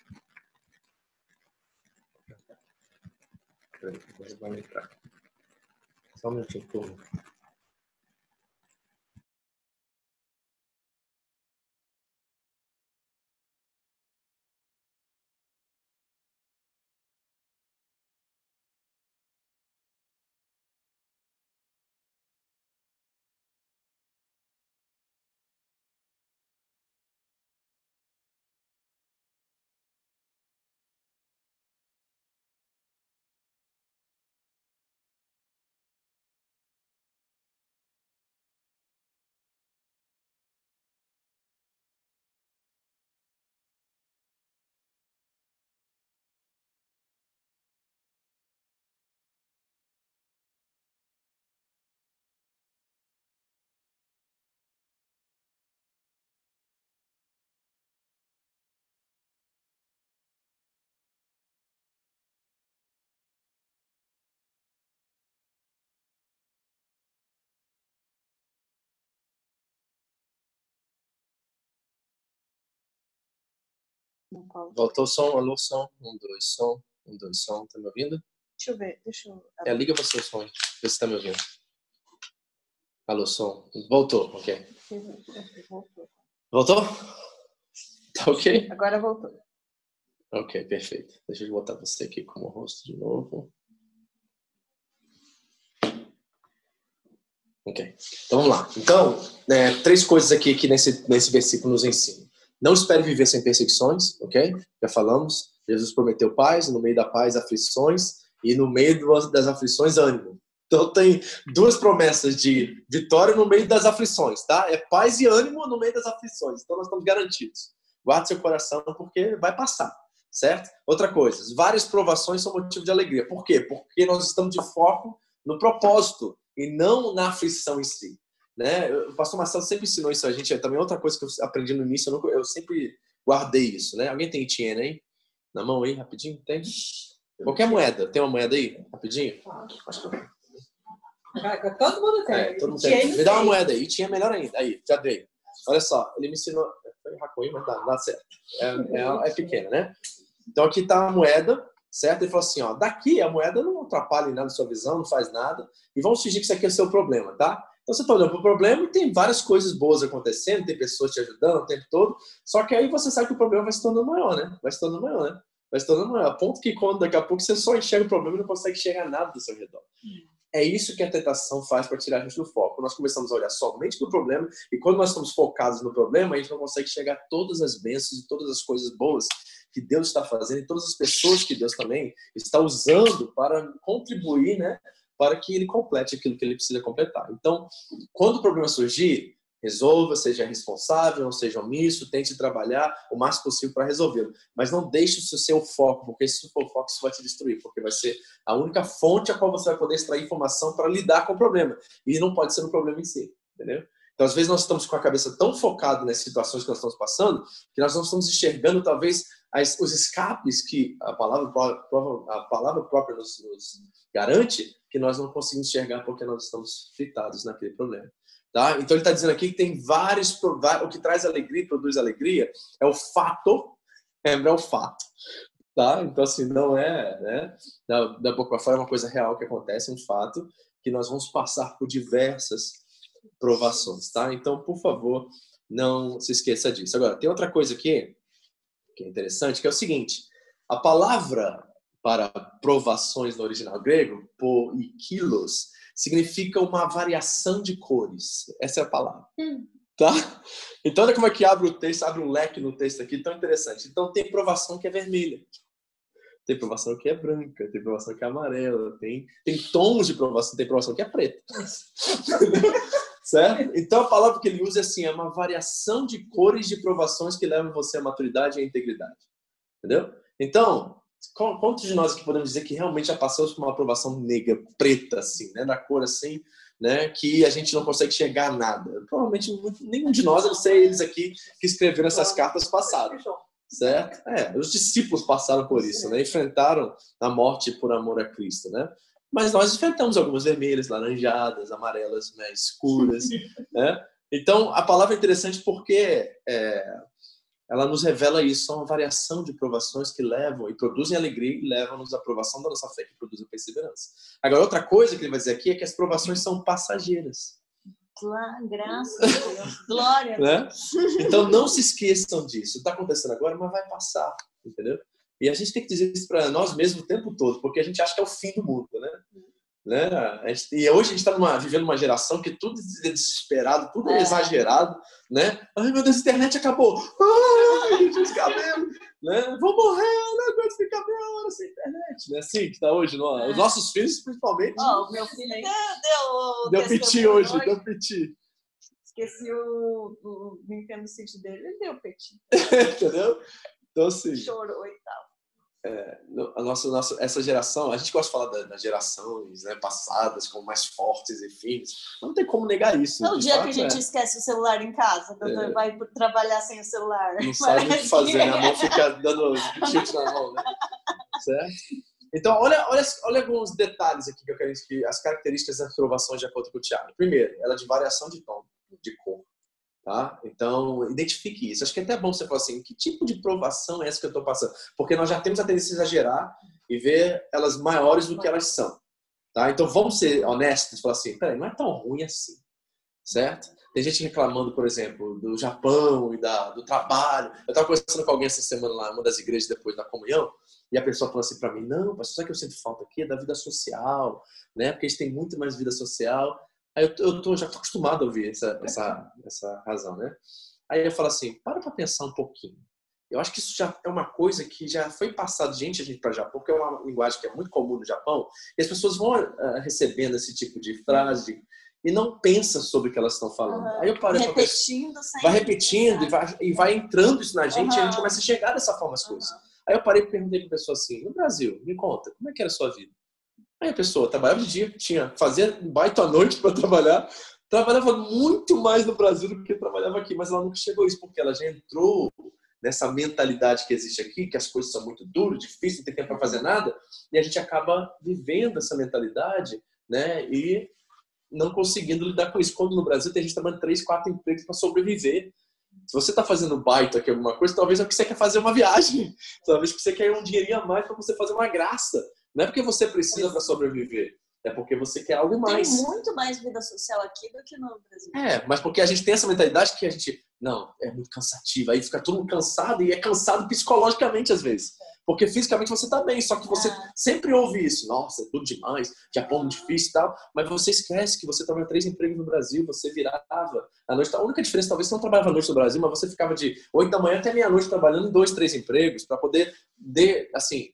Peraí, vai entrar. Só um minutinho, turma. Voltou o som, alô, som. Um, dois, som. Um, dois, som. Tá me ouvindo? Deixa eu ver, deixa eu. É, liga você o som, vê se tá me ouvindo. Alô, som. Voltou, ok. Voltou. Voltou? Tá ok? Agora voltou. Ok, perfeito. Deixa eu botar você aqui como rosto de novo. Ok. Então vamos lá. Então, né, três coisas aqui que nesse, nesse versículo nos ensina. Não espere viver sem perseguições, ok? Já falamos. Jesus prometeu paz, no meio da paz, aflições, e no meio das aflições, ânimo. Então tem duas promessas de vitória no meio das aflições, tá? É paz e ânimo no meio das aflições. Então nós estamos garantidos. Guarde seu coração porque vai passar, certo? Outra coisa, várias provações são motivo de alegria. Por quê? Porque nós estamos de foco no propósito e não na aflição em si. Né? O pastor Marcelo sempre ensinou isso a gente. É também outra coisa que eu aprendi no início, eu, nunca, eu sempre guardei isso. Né? Alguém tem Etienne aí? Na mão aí, rapidinho? Tem? Qualquer moeda. Tem uma moeda aí? Rapidinho? Acho que Todo mundo tem. É, todo mundo tem. Me dá uma moeda aí. Tinha melhor ainda. Aí, já dei. Olha só, ele me ensinou. Foi Hakui, mas dá, dá certo. É, é, é pequena, né? Então aqui tá a moeda, certo? Ele falou assim: ó, daqui a moeda não atrapalha em nada sua visão, não faz nada. E vamos fingir que isso aqui é o seu problema, tá? Então você está olhando para o problema e tem várias coisas boas acontecendo, tem pessoas te ajudando o tempo todo, só que aí você sabe que o problema vai se tornando maior, né? Vai se tornando maior, né? Vai se tornando maior. A ponto que quando daqui a pouco você só enxerga o problema e não consegue enxergar nada do seu redor. É isso que a tentação faz para tirar a gente do foco. Nós começamos a olhar somente para o problema e quando nós estamos focados no problema, a gente não consegue enxergar todas as bênçãos e todas as coisas boas que Deus está fazendo e todas as pessoas que Deus também está usando para contribuir, né, para que ele complete aquilo que ele precisa completar. Então, quando o problema surgir, resolva, seja responsável, não seja omisso, tente trabalhar o máximo possível para resolvê-lo. Mas não deixe isso ser o foco, porque se for o foco, isso vai te destruir, porque vai ser a única fonte a qual você vai poder extrair informação para lidar com o problema. E não pode ser um problema em si, entendeu? Então, às vezes, nós estamos com a cabeça tão focada nessas situações que nós estamos passando, que nós não estamos enxergando, talvez, as, os escapes que a palavra, a palavra própria nos, nos garante, que nós não conseguimos enxergar porque nós estamos fritados naquele problema. Tá? Então ele está dizendo aqui que tem vários, o que traz alegria, produz alegria, é o fato, é, é o fato. Tá? Então assim, não é, né? Da, da boca para fora é uma coisa real que acontece, um fato, que nós vamos passar por diversas provações, tá? Então, por favor, não se esqueça disso. Agora, tem outra coisa aqui que é interessante, que é o seguinte, a palavra para provações no original grego, po e kilos, significa uma variação de cores. Essa é a palavra. Hum. Tá? Então, olha como é que abre o texto, abre um leque no texto aqui, tão interessante. Então, tem provação que é vermelha. Tem provação que é branca, tem provação que é amarela, tem, tem tons de provação, tem provação que é preta. certo? Então a palavra que ele usa é assim, é uma variação de cores de provações que levam você à maturidade e à integridade. Entendeu? Então, quantos de nós aqui podemos dizer que realmente já passamos por uma aprovação negra, preta, assim, né? Da cor assim, né? Que a gente não consegue chegar a nada. Provavelmente nenhum de nós, não sei eles aqui que escreveram essas cartas passaram. Certo? É, os discípulos passaram por isso, né? Enfrentaram a morte por amor a Cristo, né? Mas nós enfrentamos algumas vermelhas, laranjadas, amarelas, né? escuras, né? Então, a palavra é interessante porque é, ela nos revela isso, são uma variação de provações que levam e produzem alegria e levam-nos à aprovação da nossa fé, que produz a perseverança. Agora, outra coisa que ele vai dizer aqui é que as provações são passageiras. Graças a Deus. Glória. Né? Então, não se esqueçam disso. Está acontecendo agora, mas vai passar, entendeu? E a gente tem que dizer isso para nós mesmos o tempo todo, porque a gente acha que é o fim do mundo, né? Né? Gente, e hoje a gente está vivendo uma geração que tudo é desesperado, tudo é, é, exagerado, né? Ai meu Deus, a internet acabou. Ai, os cabelos, né? Vou morrer, não aguento ficar meia hora sem internet, né? Assim que está hoje, não? É? Os nossos filhos, principalmente. Oh, meu filho deu, deu, deu piti hoje, hoje, deu piti. Esqueci o, o Nintendo City dele, ele deu piti. Entendeu? Então, assim. Chorou e tal é, a nossa, nossa, essa geração, a gente gosta de falar das gerações né, passadas como mais fortes e firmes, não tem como negar isso. É o dia fato, que a gente é. esquece o celular em casa, é. vai trabalhar sem o celular. Não sabe o que fazer, né? a mão fica dando tilt na mão, né? Certo? Então, olha, olha, olha alguns detalhes aqui que eu quero que as características da aprovação de acordo com o Tiago. Primeiro, ela é de variação de tom, de cor. Tá? Então, identifique isso. Acho que é até bom você falar assim, que tipo de provação é essa que eu estou passando? Porque nós já temos a tendência a exagerar e ver elas maiores do que elas são. Tá? Então, vamos ser honestos e falar assim, peraí, não é tão ruim assim, certo? Tem gente reclamando, por exemplo, do Japão e da, do trabalho. Eu estava conversando com alguém essa semana lá, uma das igrejas depois da comunhão, e a pessoa falou assim para mim, não, pastor, sabe que eu sinto falta aqui? É da vida social, né? Porque a gente tem muito mais vida social. Aí eu, eu tô, já acostumado a ouvir essa, essa, essa razão, né? Aí eu falo assim, para para pensar um pouquinho. Eu acho que isso já é uma coisa que já foi passado gente a gente para Japão, porque é uma linguagem que é muito comum no Japão, e as pessoas vão uh, recebendo esse tipo de frase e não pensam sobre o que elas estão falando. Uhum. Aí eu paro repetindo, vai repetindo e vai, e vai entrando isso na gente uhum. e a gente começa a chegar dessa forma as coisas. Uhum. Aí eu parei e perguntei para a pessoa assim, no Brasil, me conta, como é que era a sua vida? Aí a pessoa trabalhava de dia, tinha, fazia baita à noite para trabalhar, trabalhava muito mais no Brasil do que trabalhava aqui, mas ela nunca chegou a isso, porque ela já entrou nessa mentalidade que existe aqui, que as coisas são muito duras, difíceis, não tem tempo para fazer nada, e a gente acaba vivendo essa mentalidade, né, e não conseguindo lidar com isso. Quando no Brasil tem gente trabalhando três, quatro empregos para sobreviver. Se você está fazendo baita aqui alguma coisa, talvez é porque você quer fazer uma viagem, talvez porque você quer um dinheirinho a mais para você fazer uma graça. Não é porque você precisa para sobreviver. É porque você quer algo mais. Tem muito mais vida social aqui do que no Brasil. É, mas porque a gente tem essa mentalidade que a gente. Não, é muito cansativo. Aí fica todo mundo cansado e é cansado psicologicamente às vezes. Porque fisicamente você tá bem, só que você ah. sempre ouve isso. Nossa, é tudo demais, Japão é difícil e tal. Mas você esquece que você trabalha três empregos no Brasil, você virava a noite. A única diferença, talvez você não trabalhava à noite no Brasil, mas você ficava de 8 da manhã até meia-noite trabalhando em dois, três empregos para poder, de, assim,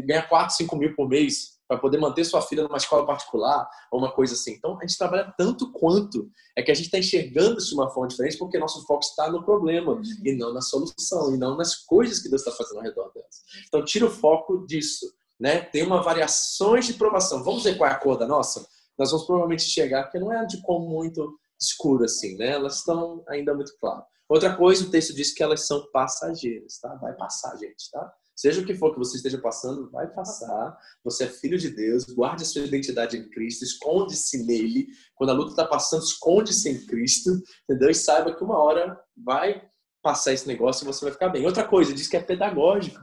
ganha 4, 5 mil por mês para poder manter sua filha numa escola particular ou uma coisa assim. Então, a gente trabalha tanto quanto. É que a gente está enxergando isso de uma forma diferente porque nosso foco está no problema e não na solução, e não nas coisas que Deus está fazendo ao redor delas. Então, tira o foco disso. Né? Tem uma variações de provação. Vamos ver qual é a cor da nossa? Nós vamos provavelmente chegar, porque não é de cor muito escuro assim, né? Elas estão ainda muito claras. Outra coisa, o texto diz que elas são passageiras, tá? Vai passar, gente, tá? Seja o que for que você esteja passando, vai passar. Você é filho de Deus, guarde a sua identidade em Cristo, esconde-se nele. Quando a luta está passando, esconde-se em Cristo, entendeu? E saiba que uma hora vai passar esse negócio e você vai ficar bem. Outra coisa, diz que é pedagógico.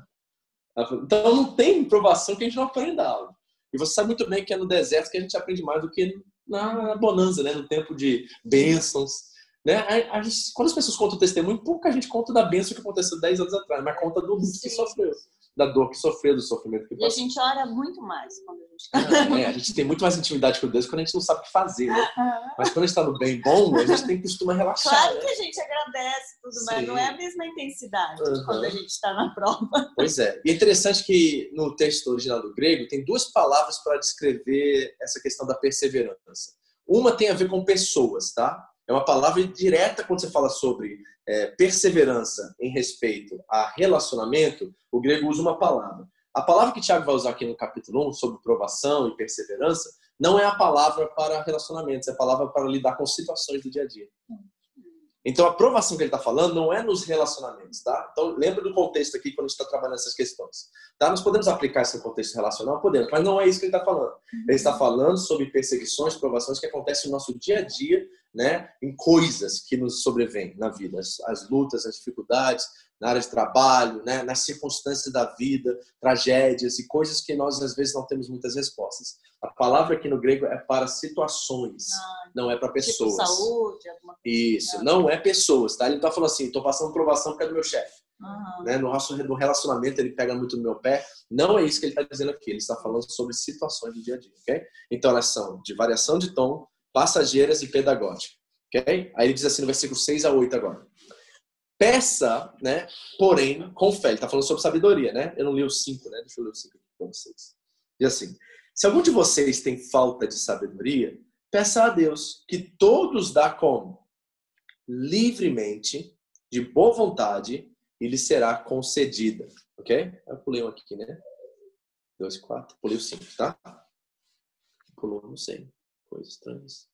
Então não tem provação que a gente não aprenda algo. E você sabe muito bem que é no deserto que a gente aprende mais do que na bonança, né? no tempo de bênçãos. Né? A, a gente, quando as pessoas contam o testemunho, pouca gente conta da bênção que aconteceu 10 anos atrás, mas conta do luto que sofreu, da dor que sofreu, do sofrimento que passou. E a gente ora muito mais quando a gente é, é, a gente tem muito mais intimidade com Deus quando a gente não sabe o que fazer, né? Mas quando a gente está no bem bom, a gente tem costuma relaxar. Claro né? que a gente agradece tudo, mas não é a mesma intensidade uhum. quando a gente está na prova. Pois é. E é interessante que no texto original do grego tem duas palavras para descrever essa questão da perseverança. Uma tem a ver com pessoas, tá? É uma palavra direta quando você fala sobre é, perseverança em respeito a relacionamento. O grego usa uma palavra. A palavra que Tiago vai usar aqui no capítulo 1, sobre provação e perseverança, não é a palavra para relacionamentos, é a palavra para lidar com situações do dia a dia. Então, a aprovação que ele está falando não é nos relacionamentos, tá? Então, lembra do contexto aqui quando a gente está trabalhando essas questões. Tá? Nós podemos aplicar esse contexto relacional? Podemos, mas não é isso que ele está falando. Ele está falando sobre perseguições, provações que acontecem no nosso dia a dia, né? Em coisas que nos sobrevêm na vida. As, as lutas, as dificuldades, na área de trabalho, né? nas circunstâncias da vida, tragédias e coisas que nós, às vezes, não temos muitas respostas. A palavra aqui no grego é para situações, ah, não é para tipo pessoas. Tipo saúde, alguma coisa. Isso, assim. não é pessoas, tá? Ele não está falando assim, estou passando provação porque é do meu chefe. Uhum. Né? No nosso no relacionamento ele pega muito no meu pé. Não é isso que ele está dizendo aqui. Ele está falando sobre situações do dia a dia, ok? Então elas são de variação de tom, passageiras e pedagógicas, ok? Aí ele diz assim no versículo 6 a 8 agora. Peça, né? Porém, com fé. Ele está falando sobre sabedoria, né? Eu não li o 5, né? Deixa eu ler o 5 aqui para vocês. E assim, se algum de vocês tem falta de sabedoria, peça a Deus, que todos dá como? Livremente, de boa vontade, e lhe será concedida. Ok? Eu pulei um aqui, né? Dois, quatro. Pulei o cinco, tá? Pulou, não sei. Coisas estranhas.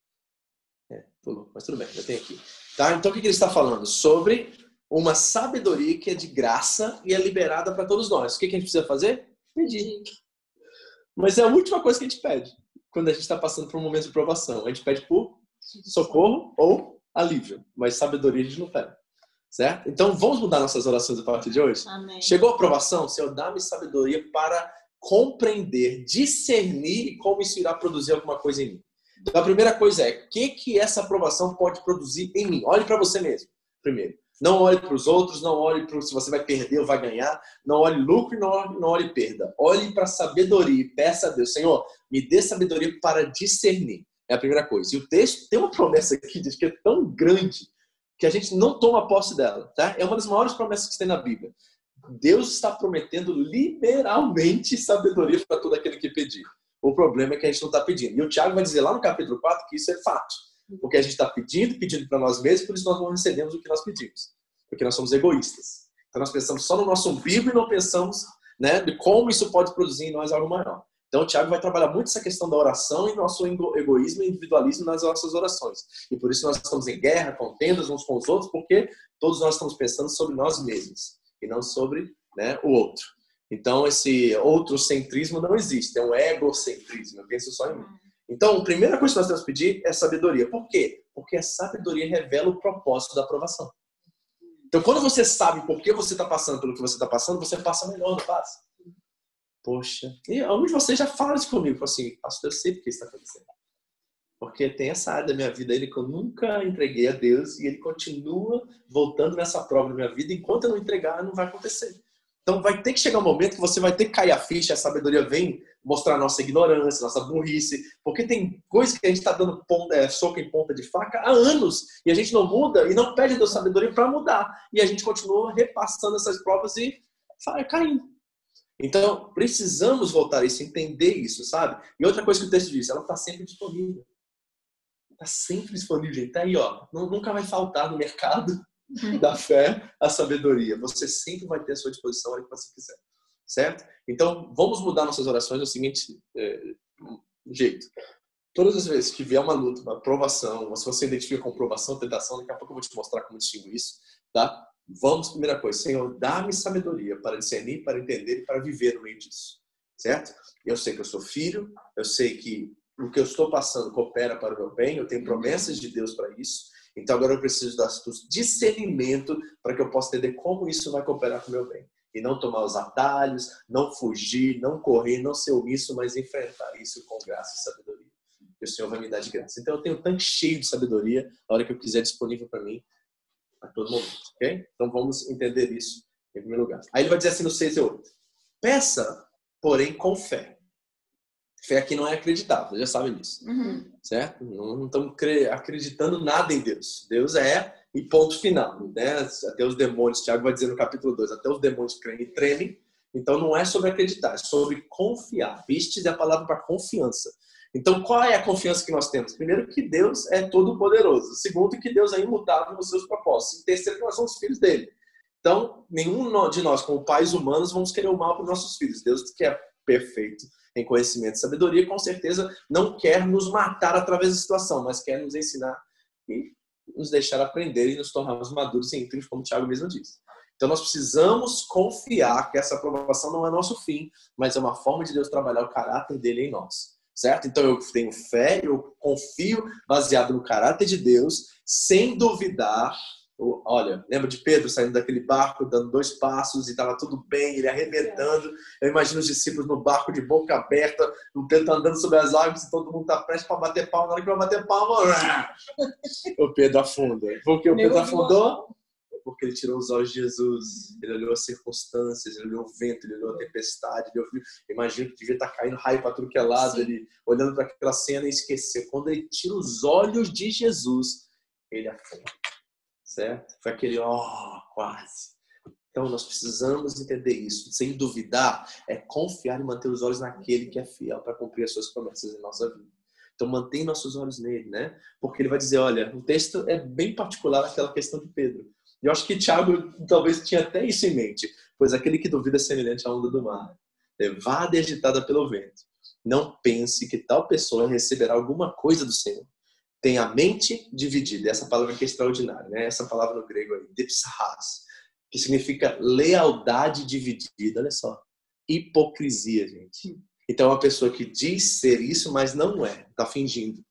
É, pulou. Mas tudo bem, já tem aqui. Tá? Então, o que ele está falando? Sobre uma sabedoria que é de graça e é liberada para todos nós. O que a gente precisa fazer? Pedir. Mas é a última coisa que a gente pede quando a gente está passando por um momento de provação. A gente pede por socorro ou alívio, mas sabedoria a gente não pede. Certo? Então vamos mudar nossas orações a partir de hoje? Amém. Chegou a aprovação? Senhor, dá-me sabedoria para compreender, discernir como isso irá produzir alguma coisa em mim. Então a primeira coisa é, o que, que essa aprovação pode produzir em mim? Olhe para você mesmo, primeiro. Não olhe para os outros, não olhe para se você vai perder ou vai ganhar, não olhe lucro e não olhe, não olhe perda. Olhe para sabedoria e peça a Deus, Senhor, me dê sabedoria para discernir. É a primeira coisa. E o texto tem uma promessa aqui diz que é tão grande que a gente não toma posse dela, tá? É uma das maiores promessas que tem na Bíblia. Deus está prometendo liberalmente sabedoria para todo aquele que pedir. O problema é que a gente não está pedindo. E o Tiago vai dizer lá no capítulo 4 que isso é fato. Porque a gente está pedindo, pedindo para nós mesmos, por isso nós não recebemos o que nós pedimos. Porque nós somos egoístas. Então nós pensamos só no nosso umbigo e não pensamos né, de como isso pode produzir em nós algo maior. Então o Tiago vai trabalhar muito essa questão da oração e nosso egoísmo e individualismo nas nossas orações. E por isso nós estamos em guerra, contendas uns com os outros, porque todos nós estamos pensando sobre nós mesmos e não sobre né, o outro. Então esse outro centrismo não existe, é um egocentrismo. Eu penso só em mim. Então, a primeira coisa que nós temos que pedir é sabedoria. Por quê? Porque a sabedoria revela o propósito da aprovação. Então, quando você sabe por que você está passando pelo que você está passando, você passa melhor, não passa? Poxa, e alguns de vocês já falam isso comigo, assim, pastor, eu sei por que isso está acontecendo. Porque tem essa área da minha vida ele que eu nunca entreguei a Deus e ele continua voltando nessa prova da minha vida. Enquanto eu não entregar, não vai acontecer. Então vai ter que chegar um momento que você vai ter que cair a ficha, a sabedoria vem mostrar nossa ignorância, nossa burrice, porque tem coisas que a gente está dando ponta, é, soco em ponta de faca há anos e a gente não muda e não pede a Deus sabedoria para mudar. E a gente continua repassando essas provas e caindo. Então, precisamos voltar a isso, entender isso, sabe? E outra coisa que o texto diz, ela está sempre disponível. Está sempre disponível, gente. Está aí, ó. Nunca vai faltar no mercado da fé a sabedoria. Você sempre vai ter à sua disposição a hora que você quiser. Certo? Então, vamos mudar nossas orações do seguinte é, jeito. Todas as vezes que vier uma luta, uma provação, ou se você identifica com provação, tentação, daqui a pouco eu vou te mostrar como distinguir isso, tá? Vamos, primeira coisa, Senhor, dá-me sabedoria para discernir, para entender e para viver no meio disso. Certo? Eu sei que eu sou filho, eu sei que o que eu estou passando coopera para o meu bem, eu tenho promessas de Deus para isso. Então agora eu preciso do discernimento para que eu possa entender como isso vai cooperar com o meu bem. E não tomar os atalhos, não fugir, não correr, não ser omisso, mas enfrentar isso com graça e sabedoria. Que o Senhor vai me dar de graça. Então eu tenho um tanque cheio de sabedoria, a hora que eu quiser disponível para mim, a todo momento, ok? Então vamos entender isso em primeiro lugar. Aí ele vai dizer assim no 6 e 8. Peça, porém, com fé Fé aqui não é acreditável, já sabem disso. Uhum. Certo? Não, não estamos acreditando nada em Deus. Deus é e ponto final. Né? Até os demônios, Tiago vai dizer no capítulo 2, até os demônios creem e tremem. Então não é sobre acreditar, é sobre confiar. Viste é a palavra para confiança. Então qual é a confiança que nós temos? Primeiro que Deus é todo poderoso. Segundo que Deus é imutável nos seus propósitos. E terceiro que nós somos filhos dele. Então, nenhum de nós, como pais humanos, vamos querer o mal para os nossos filhos. Deus, que é perfeito em conhecimento e sabedoria, com certeza não quer nos matar através da situação, mas quer nos ensinar e nos deixar aprender e nos tornarmos maduros e íntegros, como o Tiago mesmo disse. Então nós precisamos confiar que essa aprovação não é nosso fim, mas é uma forma de Deus trabalhar o caráter dele em nós. Certo? Então eu tenho fé, eu confio baseado no caráter de Deus, sem duvidar Olha, lembra de Pedro saindo daquele barco, dando dois passos e estava tudo bem, ele arrebentando. Eu imagino os discípulos no barco de boca aberta, o Pedro tá andando sobre as águas e todo mundo está prestes para bater palma. Na hora que vai bater palma, o Pedro afunda. Por que o Pedro afundou? Porque ele tirou os olhos de Jesus, ele olhou as circunstâncias, ele olhou o vento, ele olhou a tempestade. Ele ouviu, imagino que devia estar tá caindo raio para tudo que é lado, Sim. ele olhando para aquela cena e esqueceu. Quando ele tira os olhos de Jesus, ele afunda certo? Foi aquele, ó, oh, quase. Então, nós precisamos entender isso. Sem duvidar, é confiar e manter os olhos naquele que é fiel para cumprir as suas promessas em nossa vida. Então, mantém nossos olhos nele, né? Porque ele vai dizer, olha, o texto é bem particular aquela questão de Pedro. Eu acho que Tiago talvez tinha até isso em mente, pois aquele que duvida é semelhante à onda do mar, levada e agitada pelo vento. Não pense que tal pessoa receberá alguma coisa do Senhor tem a mente dividida. Essa palavra que é extraordinária, né? Essa palavra no grego aí, dipsahas, que significa lealdade dividida. Olha só, hipocrisia, gente. Então é uma pessoa que diz ser isso, mas não é, está fingindo.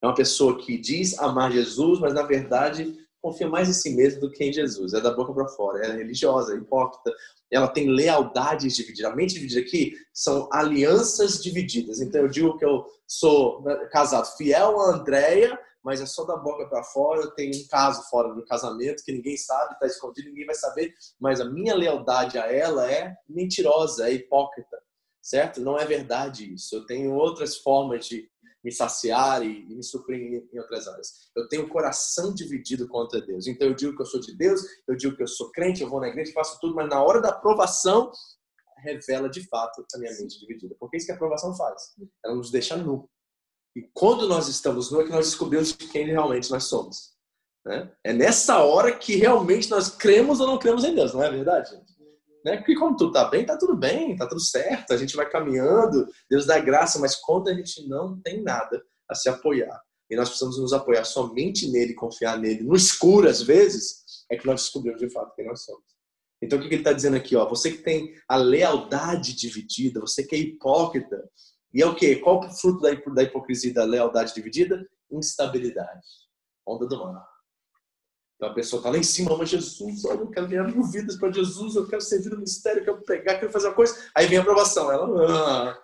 É uma pessoa que diz amar Jesus, mas na verdade confia mais em si mesmo do que em Jesus. É da boca para fora, é religiosa, é hipócrita. Ela tem lealdades divididas. A mente dividida aqui são alianças divididas. Então eu digo que eu sou né, casado fiel a Andréia, mas é só da boca para fora. Eu tenho um caso fora do casamento que ninguém sabe, está escondido, ninguém vai saber. Mas a minha lealdade a ela é mentirosa, é hipócrita, certo? Não é verdade isso. Eu tenho outras formas de me saciar e, e me suprir em, outras áreas. Eu tenho o um coração dividido contra Deus. Então eu digo que eu sou de Deus, eu digo que eu sou crente, eu vou na igreja, faço tudo, mas na hora da aprovação revela de fato a minha mente dividida. Porque é isso que a aprovação faz. Ela nos deixa nu. E quando nós estamos nu é que nós descobrimos quem realmente nós somos. Né? É nessa hora que realmente nós cremos ou não cremos em Deus, não é verdade? Né? Porque quando tudo está bem, está tudo bem, está tudo certo, a gente vai caminhando, Deus dá graça, mas quando a gente não tem nada a se apoiar, e nós precisamos nos apoiar somente nele, confiar nele, no escuro às vezes, é que nós descobrimos de fato quem nós somos. Então o que ele está dizendo aqui? Ó? Você que tem a lealdade dividida, você que é hipócrita, e é o quê? Qual é o fruto da hipocrisia da lealdade dividida? Instabilidade. Onda do mar. Então a pessoa está lá em cima, mas Jesus, olha, eu quero ganhar mil vidas para Jesus, eu quero servir no mistério, eu quero pregar, quero fazer uma coisa. Aí vem a aprovação, ela, ah,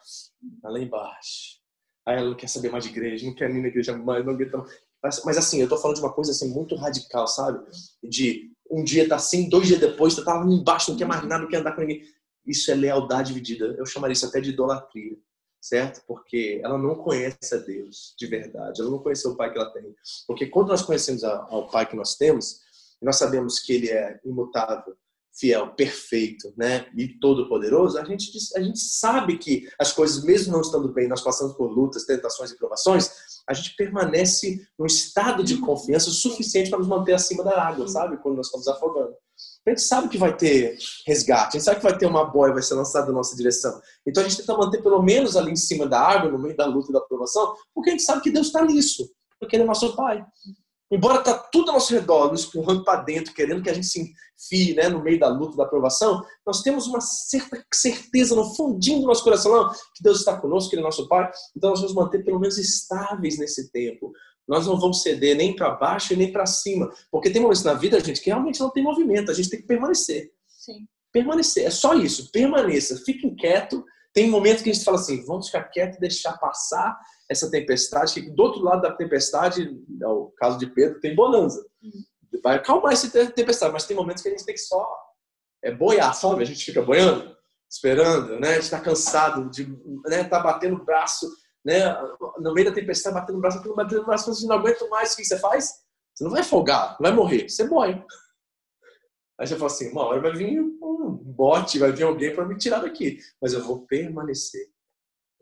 tá lá embaixo. Aí ela não quer saber mais de igreja, não quer ir na igreja mais, não aguenta. Mas, mas assim, eu tô falando de uma coisa assim muito radical, sabe? De um dia tá assim, dois dias depois, tá lá embaixo, não quer mais nada, não quer andar com ninguém. Isso é lealdade dividida. Eu chamaria isso até de idolatria certo? Porque ela não conhece a Deus de verdade, ela não conhece o Pai que ela tem. Porque quando nós conhecemos ao Pai que nós temos, nós sabemos que Ele é imutável, fiel, perfeito, né? E todo-poderoso, a gente, a gente sabe que as coisas, mesmo não estando bem, nós passamos por lutas, tentações e provações, a gente permanece num estado de confiança suficiente para nos manter acima da água, sabe? Quando nós estamos afogando. A gente sabe que vai ter resgate, a gente sabe que vai ter uma boia, vai ser lançada na nossa direção. Então a gente tenta manter pelo menos ali em cima da água, no meio da luta e da aprovação, porque a gente sabe que Deus está nisso, porque Ele é nosso Pai. Embora tá tudo ao nosso redor, nos empurrando para dentro, querendo que a gente se enfie né, no meio da luta, da aprovação, nós temos uma certa certeza no fundinho do nosso coração não, que Deus está conosco, que Ele é nosso Pai. Então nós vamos manter pelo menos estáveis nesse tempo. Nós não vamos ceder nem para baixo e nem para cima. Porque tem momentos na vida, gente, que realmente não tem movimento. A gente tem que permanecer. Sim. Permanecer. É só isso. Permaneça. Fique quieto. Tem momentos que a gente fala assim, vamos ficar quieto e deixar passar essa tempestade, que do outro lado da tempestade, é o caso de Pedro, tem bonança. Uhum. Vai acalmar essa tempestade, mas tem momentos que a gente tem que só é, boiar, sabe? A gente fica boiando, esperando, né? A gente está cansado, de, né? tá batendo o braço, né? No meio da tempestade, batendo o braço, batendo, o braço, você não aguenta mais, o que você faz? Você não vai afogar, não vai morrer, você morre. Aí você fala assim, uma hora vai vir um bote, vai vir alguém para me tirar daqui, mas eu vou permanecer.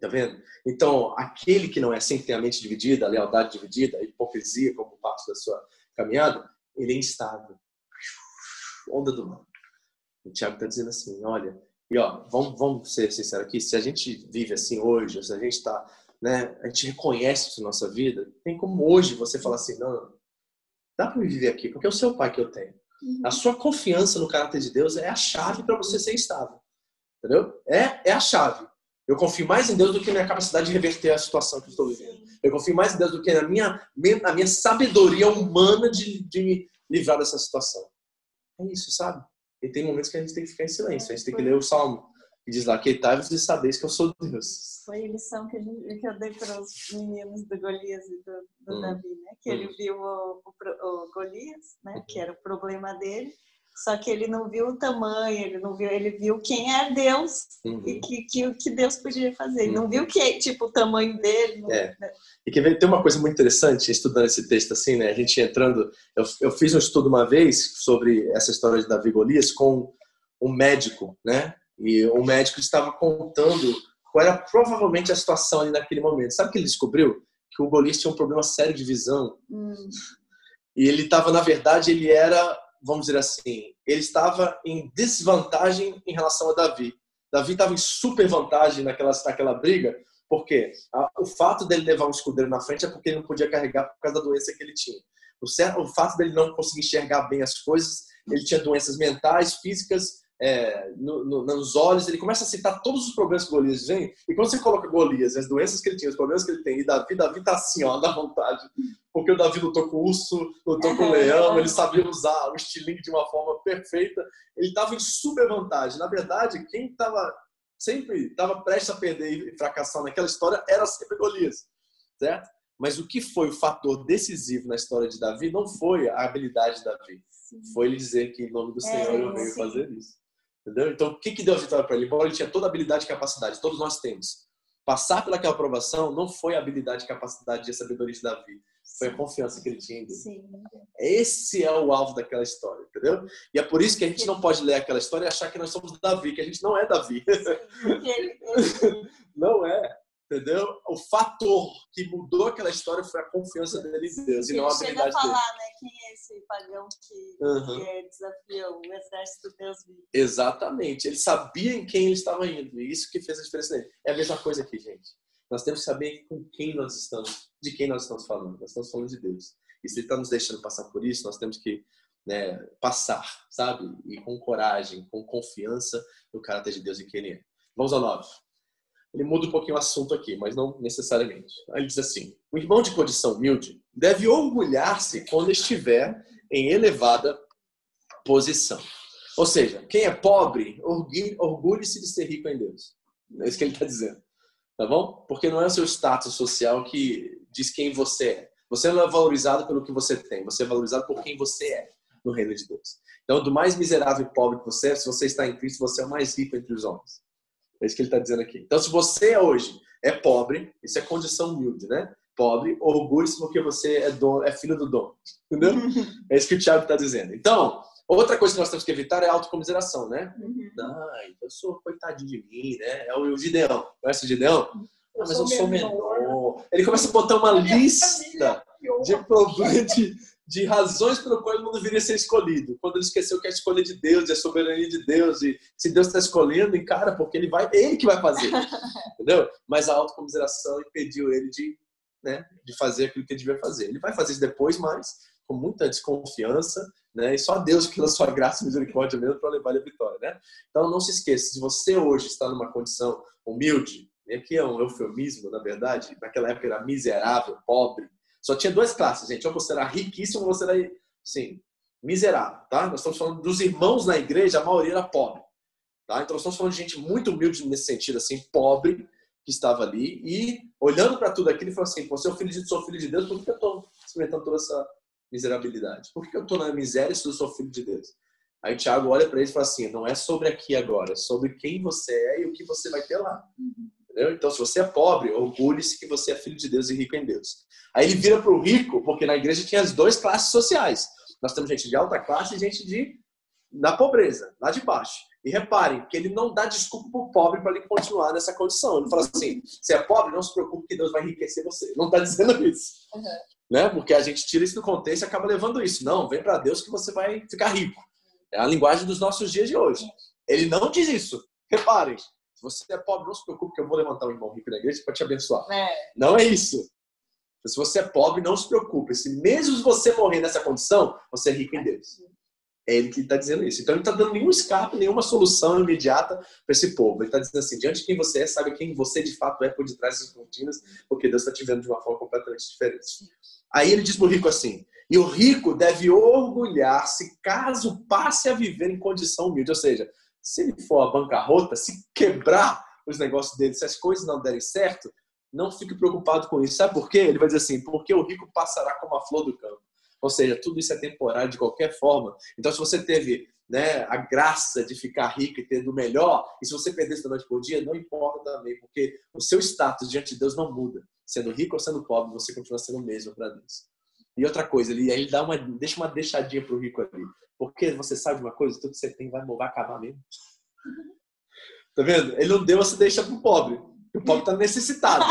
Tá vendo? Então, aquele que não é assim, que tem a mente dividida, a lealdade dividida, a hipocrisia como parte da sua caminhada, ele é instável. Onda do mar. O Tiago está dizendo assim, olha, e ó, vamos, vamos ser sinceros aqui, se a gente vive assim hoje, se a gente está, né, a gente reconhece isso na nossa vida, tem como hoje você falar assim, não, dá para viver aqui, porque é o seu pai que eu tenho. Uhum. A sua confiança no caráter de Deus é a chave para você ser estável. Entendeu? É, é a chave. Eu confio mais em Deus do que na minha capacidade de reverter a situação que eu estou vivendo. Eu confio mais em Deus do que na minha, na minha sabedoria humana de, de me livrar dessa situação. É isso, sabe? E tem momentos que a gente tem que ficar em silêncio. A gente tem que ler o Salmo que diz lá, queitai-vos e sabeis que eu sou Deus. Foi a lição que, a gente, que eu dei para os meninos do Golias e do, do hum. Davi, né? Que hum. ele viu o, o, o Golias, né? Uhum. Que era o problema dele. Só que ele não viu o tamanho, ele não viu, ele viu quem é Deus uhum. e que, que, que Deus podia fazer. Ele uhum. não viu que tipo o tamanho dele. Não, é. Né? E que tem uma coisa muito interessante estudando esse texto assim, né? A gente entrando, eu, eu fiz um estudo uma vez sobre essa história de Davi Golias com um médico, né? E o médico estava contando qual era provavelmente a situação ali naquele momento. Sabe o que ele descobriu? Que o Golias tinha um problema sério de visão. Hum. E ele estava, na verdade, ele era vamos dizer assim, ele estava em desvantagem em relação a Davi. Davi estava em super vantagem naquela, naquela briga, porque o fato dele levar um escudeiro na frente é porque ele não podia carregar por causa da doença que ele tinha. O, certo, o fato dele não conseguir enxergar bem as coisas, ele tinha doenças mentais, físicas, é, no, no, nos olhos, ele começa a citar todos os problemas que Golias vem. E quando você coloca Golias, as doenças que ele tinha, os problemas que ele tem, e Davi, Davi tá assim, ó, na vontade. Porque o Davi lutou com o urso, lutou com o leão, ele sabia usar o estilingue de uma forma perfeita. Ele estava em super vantagem. Na verdade, quem estava sempre estava prestes a perder e fracassar naquela história era sempre Golias, certo? Mas o que foi o fator decisivo na história de Davi não foi a habilidade de Davi. Foi ele dizer que em nome do Senhor é, eu venho sim. fazer isso. Entendeu? Então, o que, que deu a vitória para ele? Embora ele tinha toda a habilidade e capacidade, todos nós temos. Passar pelaquela aprovação não foi a habilidade, capacidade e a sabedoria de Davi. Foi a confiança que ele tinha em Deus. Sim. Esse é o alvo daquela história, entendeu? E é por isso que a gente não pode ler aquela história e achar que nós somos Davi, que a gente não é Davi. não é. Entendeu? O fator que mudou aquela história foi a confiança dele em Deus e não a habilidade chega a falar, dele. né? Quem é esse pagão que, uhum. que é, desafiou o exército de Deus vivo? Exatamente. Ele sabia em quem ele estava indo. E isso que fez a diferença nele. É a mesma coisa aqui, gente. Nós temos que saber com quem nós estamos, de quem nós estamos falando. Nós estamos falando de Deus. E se ele está nos deixando passar por isso, nós temos que né, passar, sabe? E com coragem, com confiança no caráter de Deus e quem ele é. Vamos ao 9. Ele muda um pouquinho o assunto aqui, mas não necessariamente. Ele diz assim: o irmão de condição humilde deve orgulhar-se quando estiver em elevada posição. Ou seja, quem é pobre, orgulhe-se de ser rico em Deus. É isso que ele está dizendo. Tá bom? Porque não é o seu status social que diz quem você é. Você não é valorizado pelo que você tem, você é valorizado por quem você é no reino de Deus. Então, do mais miserável e pobre que você é, se você está em Cristo, você é o mais rico entre os homens. É isso que ele está dizendo aqui. Então, se você hoje é pobre, isso é condição humilde, né? Pobre, orgulhe-se porque você é, dono, é filho do dono. Entendeu? é isso que o Tiago está dizendo. Então, outra coisa que nós temos que evitar é a autocomiseração, né? Uhum. Ah, eu sou coitadinho de mim, né? É o Gideão. Conhece o Gideão? Ah, mas eu sou menor. Ele começa a botar uma lista de problemas, de, de razões pelo qual ele não deveria ser escolhido. Quando ele esqueceu que é a escolha de Deus, é a soberania de Deus, e se Deus está escolhendo, encara, porque ele vai, ele que vai fazer. entendeu? Mas a autocomiseração impediu ele de, né, de fazer aquilo que ele devia fazer. Ele vai fazer isso depois, mas com muita desconfiança, né? E só Deus que lançou a graça e misericórdia mesmo para levar ele à vitória, né? Então não se esqueça, se você hoje está numa condição humilde, e aqui é um eufemismo, na verdade, naquela época era miserável, pobre, só tinha duas classes, gente. Ou você era riquíssimo ou você era, sim, miserável, tá? Nós estamos falando dos irmãos na igreja, a maioria era pobre, tá? Então nós estamos falando de gente muito humilde nesse sentido, assim, pobre, que estava ali e olhando para tudo aquilo e falou assim: você é o filho de sou filho de Deus, por que eu estou experimentando toda essa miserabilidade? Por que eu estou na miséria se eu sou filho de Deus? Aí Tiago olha para ele e fala assim: não é sobre aqui agora, é sobre quem você é e o que você vai ter lá. Uhum. Entendeu? Então, se você é pobre, orgulhe-se que você é filho de Deus e rico em Deus. Aí ele vira para o rico, porque na igreja tinha as duas classes sociais. Nós temos gente de alta classe e gente de da pobreza, lá de baixo. E reparem que ele não dá desculpa para o pobre para ele continuar nessa condição. Ele fala assim: você é pobre, não se preocupe que Deus vai enriquecer você. Não está dizendo isso. Uhum. Né? Porque a gente tira isso do contexto e acaba levando isso. Não, vem para Deus que você vai ficar rico. É a linguagem dos nossos dias de hoje. Ele não diz isso. Reparem, se você é pobre, não se preocupe que eu vou levantar um irmão rico na igreja para te abençoar. É. Não é isso. Se você é pobre, não se preocupe. Se mesmo você morrer nessa condição, você é rico em Deus. É ele que está dizendo isso. Então ele não está dando nenhum escape, nenhuma solução imediata para esse povo. Ele está dizendo assim: diante de quem você é, sabe quem você de fato é por detrás dessas cortinas, porque Deus está te vendo de uma forma completamente diferente. Aí ele diz para o rico assim: e o rico deve orgulhar-se caso passe a viver em condição humilde. Ou seja, se ele for a bancarrota, se quebrar os negócios dele, se as coisas não derem certo, não fique preocupado com isso. Sabe por quê? Ele vai dizer assim: porque o rico passará como a flor do campo. Ou seja, tudo isso é temporário de qualquer forma. Então, se você teve né, a graça de ficar rico e ter do melhor, e se você perder da noite por dia, não importa também, porque o seu status diante de Deus não muda. Sendo rico ou sendo pobre, você continua sendo o mesmo para Deus. E outra coisa, ele, ele dá uma, deixa uma deixadinha pro rico ali. Porque você sabe uma coisa, tudo que você tem vai, vai acabar mesmo. Tá vendo? Ele não deu essa deixa pro pobre. O pobre está necessitado.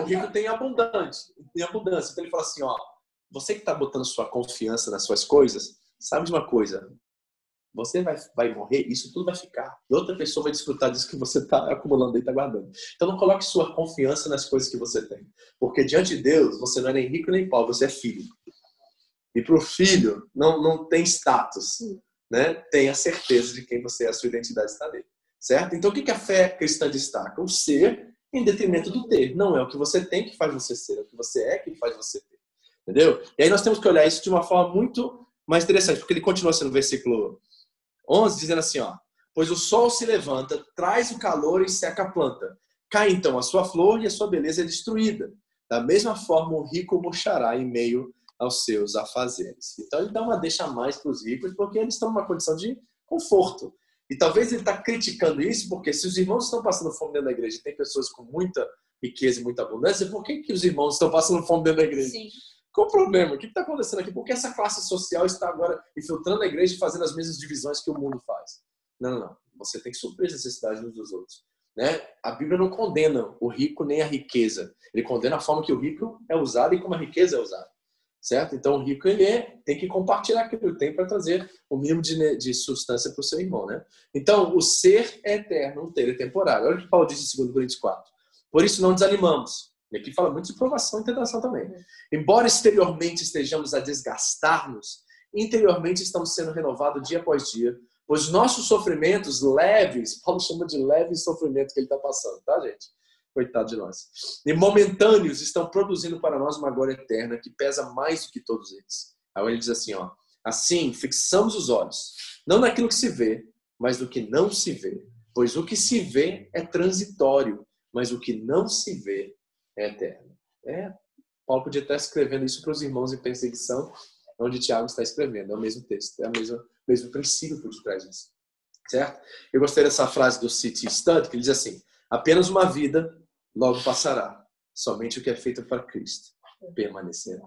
O rico tem abundante, tem abundância. Então ele fala assim, ó, você que está botando sua confiança nas suas coisas, sabe de uma coisa? Você vai, vai morrer, isso tudo vai ficar. E outra pessoa vai desfrutar disso que você está acumulando e está guardando. Então não coloque sua confiança nas coisas que você tem. Porque diante de Deus, você não é nem rico nem pobre, você é filho. E para o filho, não, não tem status. Né? Tem a certeza de quem você é, a sua identidade está nele. Certo? Então o que a fé cristã destaca? O ser em detrimento do ter. Não é o que você tem que faz você ser, é o que você é que faz você ter. Entendeu? E aí nós temos que olhar isso de uma forma muito mais interessante, porque ele continua sendo no versículo 11, dizendo assim, ó, pois o sol se levanta, traz o calor e seca a planta. Cai então a sua flor e a sua beleza é destruída. Da mesma forma, o rico murchará em meio aos seus afazeres. Então ele dá uma deixa a mais para os ricos, porque eles estão numa condição de conforto. E talvez ele está criticando isso, porque se os irmãos estão passando fome dentro da igreja, tem pessoas com muita riqueza e muita abundância, por que, que os irmãos estão passando fome dentro da igreja? Sim. Qual o problema? O que está acontecendo aqui? Por que essa classe social está agora infiltrando a igreja e fazendo as mesmas divisões que o mundo faz? Não, não, não. Você tem que suprir as necessidades uns dos outros. Né? A Bíblia não condena o rico nem a riqueza. Ele condena a forma que o rico é usado e como a riqueza é usada. Certo? Então, o rico ele é, tem que compartilhar aquilo que tem para trazer o mínimo de, de substância para o seu irmão. Né? Então, o ser é eterno, o ter é temporário. Olha o que Paulo diz em 2 Coríntios 4. Por isso, não desanimamos. E aqui fala muito de provação e tentação também. Embora exteriormente estejamos a desgastar-nos, interiormente estamos sendo renovados dia após dia, pois nossos sofrimentos leves, Paulo chama de leves sofrimento que ele está passando, tá, gente? Coitado de nós. E momentâneos estão produzindo para nós uma glória eterna que pesa mais do que todos eles. Aí ele diz assim, ó, assim fixamos os olhos, não naquilo que se vê, mas no que não se vê. Pois o que se vê é transitório, mas o que não se vê é eterno. É, Paulo podia estar escrevendo isso para os irmãos em perseguição, onde Tiago está escrevendo. É o mesmo texto, é o mesmo, mesmo princípio por detrás disso. Certo? Eu gostei dessa frase do City Stud, que ele diz assim: apenas uma vida logo passará, somente o que é feito para Cristo permanecerá.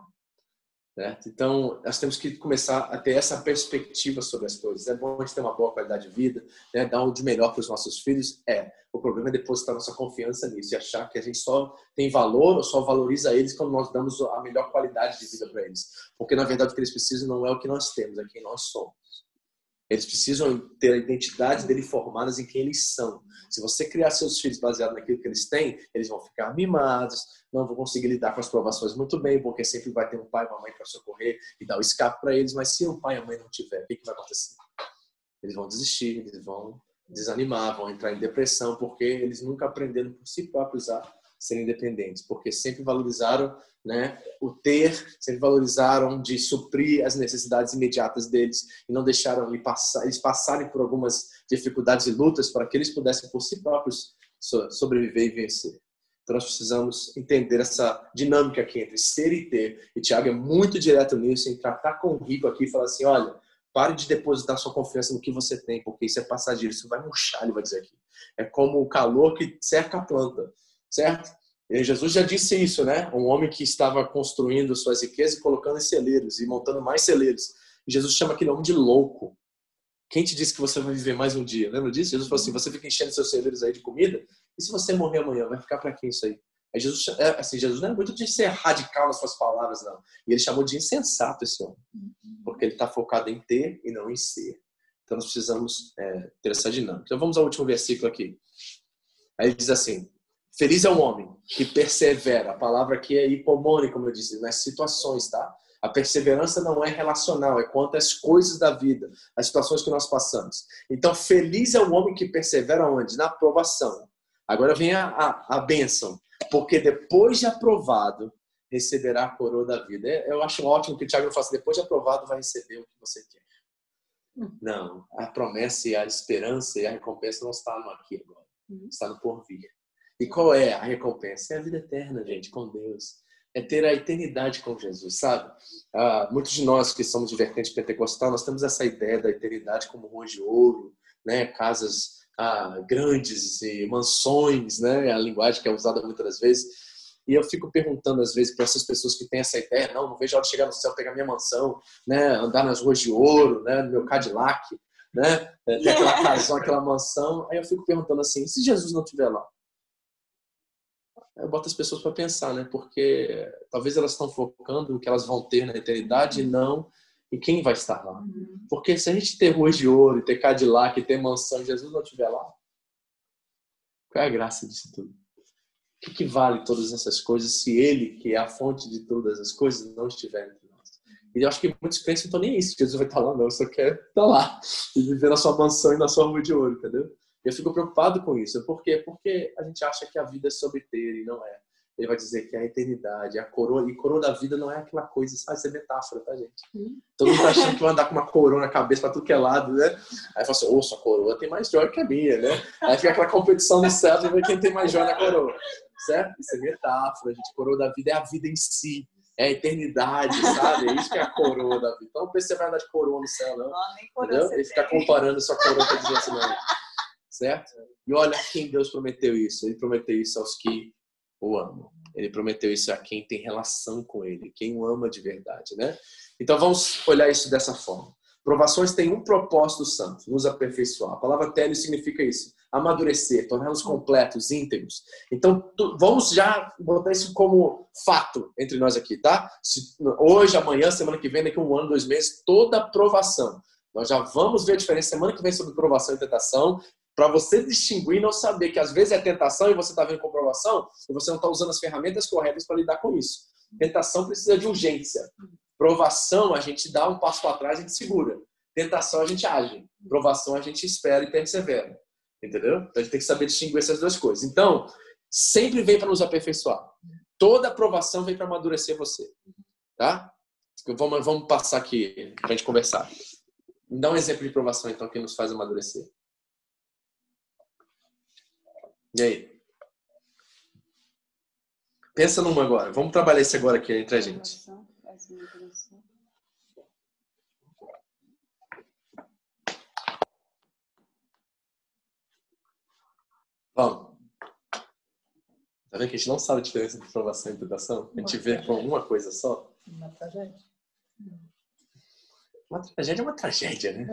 Certo? Então, nós temos que começar a ter essa perspectiva sobre as coisas. É bom a gente ter uma boa qualidade de vida, né? dar o de melhor para os nossos filhos. É. O problema é depositar nossa confiança nisso e achar que a gente só tem valor ou só valoriza eles quando nós damos a melhor qualidade de vida para eles. Porque, na verdade, o que eles precisam não é o que nós temos, é quem nós somos. Eles precisam ter a identidade dele formadas em quem eles são. Se você criar seus filhos baseado naquilo que eles têm, eles vão ficar mimados, não vão conseguir lidar com as provações muito bem, porque sempre vai ter um pai e uma mãe para socorrer e dar o escape para eles. Mas se o pai e a mãe não tiver, o que, que vai acontecer? Eles vão desistir, eles vão desanimar, vão entrar em depressão, porque eles nunca aprenderam por si próprios a serem independentes, porque sempre valorizaram né, o ter, sempre valorizaram de suprir as necessidades imediatas deles e não deixaram eles passarem por algumas dificuldades e lutas para que eles pudessem por si próprios sobreviver e vencer. Então nós precisamos entender essa dinâmica aqui entre ser e ter. E Tiago é muito direto nisso, em tratar com o rico aqui e falar assim, olha, pare de depositar sua confiança no que você tem, porque isso é passageiro, isso vai murchar, ele vai dizer aqui. É como o calor que cerca a planta certo? E Jesus já disse isso, né? Um homem que estava construindo suas riquezas e colocando em celeiros e montando mais celeiros. E Jesus chama aquele homem de louco. Quem te disse que você vai viver mais um dia? Lembra disso? Jesus falou assim: você fica enchendo seus celeiros aí de comida, e se você morrer amanhã, vai ficar para quem isso aí? Aí Jesus, é, assim, Jesus não é muito de ser radical nas suas palavras, não. E ele chamou de insensato esse homem. Porque ele está focado em ter e não em ser. Então nós precisamos é, ter essa dinâmica. Então vamos ao último versículo aqui. Aí ele diz assim: Feliz é o homem que persevera. A palavra aqui é hipomone, como eu disse, nas situações, tá? A perseverança não é relacional, é quanto às coisas da vida, as situações que nós passamos. Então, feliz é o homem que persevera onde? Na aprovação. Agora vem a, a, a bênção. Porque depois de aprovado, receberá a coroa da vida. É, eu acho ótimo que o Tiago faça, depois de aprovado, vai receber o que você quer. Hum. Não, a promessa e a esperança e a recompensa não está no aqui agora, hum. está no porvir. E qual é a recompensa? É a vida eterna, gente, com Deus é ter a eternidade com Jesus, sabe? Ah, muitos de nós que somos de vertente pentecostal, nós temos essa ideia da eternidade como ruas de ouro, né? Casas ah, grandes e mansões, né? A linguagem que é usada muitas vezes. E eu fico perguntando às vezes para essas pessoas que têm essa ideia, não, não vejo a hora de chegar no céu, pegar minha mansão, né? Andar nas ruas de ouro, né? No meu Cadillac, né? Ter aquela casão, aquela mansão. Aí eu fico perguntando assim, se Jesus não estiver lá? Eu boto as pessoas para pensar, né? Porque talvez elas estão focando no que elas vão ter na eternidade e não em quem vai estar lá. Uhum. Porque se a gente ter ruas de ouro, ter Cadillac, ter mansão, Jesus não estiver lá, qual é a graça disso tudo? O que, que vale todas essas coisas se Ele, que é a fonte de todas as coisas, não estiver entre nós? E eu acho que muitos pensam, então nem isso, Jesus vai estar lá, não, eu só quero estar lá e viver na sua mansão e na sua rua de ouro, entendeu? Eu fico preocupado com isso. Por quê? Porque a gente acha que a vida é sobre ter e não é. Ele vai dizer que é a eternidade, a coroa. E coroa da vida não é aquela coisa, sabe? Isso é metáfora, tá, gente? Hum. Todo mundo tá achando que vai andar com uma coroa na cabeça pra tudo que é lado, né? Aí fala assim, ô, sua coroa tem mais joia que a minha, né? Aí fica aquela competição no céu de ver quem tem mais joia na coroa. Certo? Isso é metáfora, gente. Coroa da vida é a vida em si. É a eternidade, sabe? É isso que é a coroa da vida. Então não que você vai andar de coroa no céu, não. não entendeu? Ele fica comparando sua coroa com a gente, não certo? E olha quem Deus prometeu isso. Ele prometeu isso aos que o amam. Ele prometeu isso a quem tem relação com ele, quem o ama de verdade, né? Então vamos olhar isso dessa forma. Provações têm um propósito santo, nos aperfeiçoar. A palavra tele significa isso, amadurecer, torná-los completos, íntegros. Então vamos já botar isso como fato entre nós aqui, tá? Se, hoje, amanhã, semana que vem, daqui a um ano, dois meses, toda provação. Nós já vamos ver a diferença semana que vem sobre provação e tentação para você distinguir e não saber que às vezes é tentação e você está vendo comprovação e você não está usando as ferramentas corretas para lidar com isso. Tentação precisa de urgência. Provação, a gente dá um passo para trás e a gente segura. Tentação, a gente age. Provação, a gente espera e persevera. Entendeu? Então a gente tem que saber distinguir essas duas coisas. Então, sempre vem para nos aperfeiçoar. Toda aprovação vem para amadurecer você. Tá? Vamos, vamos passar aqui para a gente conversar. Dá um exemplo de provação, então, que nos faz amadurecer. E aí? Pensa numa agora. Vamos trabalhar isso agora aqui entre a gente. Vamos. Tá vendo que a gente não sabe a diferença entre provação e tentação? A gente vê com uma coisa só. Uma tragédia. Uma tragédia é uma tragédia, né?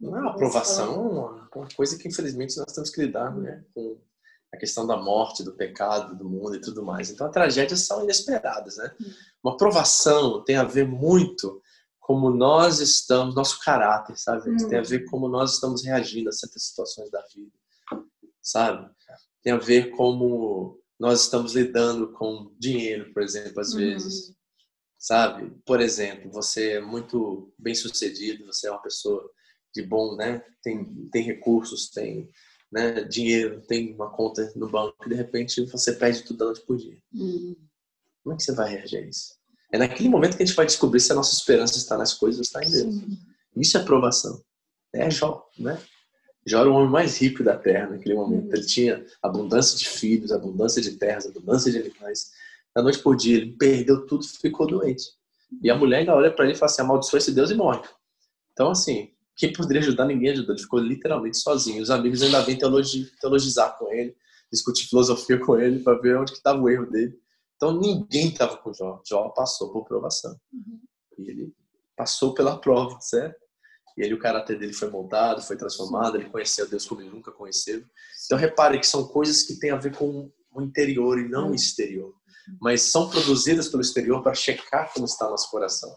Não é uma aprovação, é uma, uma coisa que infelizmente nós temos que lidar né? com a questão da morte, do pecado, do mundo e tudo mais. Então, as tragédias são inesperadas, né? Uma provação tem a ver muito como nós estamos, nosso caráter, sabe? Hum. Tem a ver como nós estamos reagindo a certas situações da vida, sabe? Tem a ver como nós estamos lidando com dinheiro, por exemplo, às hum. vezes, sabe? Por exemplo, você é muito bem sucedido, você é uma pessoa de bom, né? Tem, tem recursos, tem né, dinheiro, tem uma conta no banco e de repente você perde tudo da noite por dia. Uhum. Como é que você vai reagir a isso? É naquele momento que a gente vai descobrir se a nossa esperança está nas coisas ou está em Deus. Sim. Isso é aprovação. É Jó, né? Jó era o homem mais rico da terra naquele momento. Uhum. Ele tinha abundância de filhos, abundância de terras, abundância de animais. Da noite por dia, ele perdeu tudo ficou doente. E a mulher ainda olha para ele e fala assim: amaldiçoa esse Deus e morre. Então, assim, quem poderia ajudar, ninguém ajudou. Ele ficou literalmente sozinho. Os amigos ainda vêm teologi, teologizar com ele, discutir filosofia com ele para ver onde estava o erro dele. Então ninguém estava com Jó. Jó passou por provação. Uhum. E ele passou pela prova, certo? E ele, o caráter dele foi moldado, foi transformado, ele conheceu Deus como ele nunca conheceu. Então repare que são coisas que têm a ver com o interior e não o exterior. Mas são produzidas pelo exterior para checar como está nosso coração,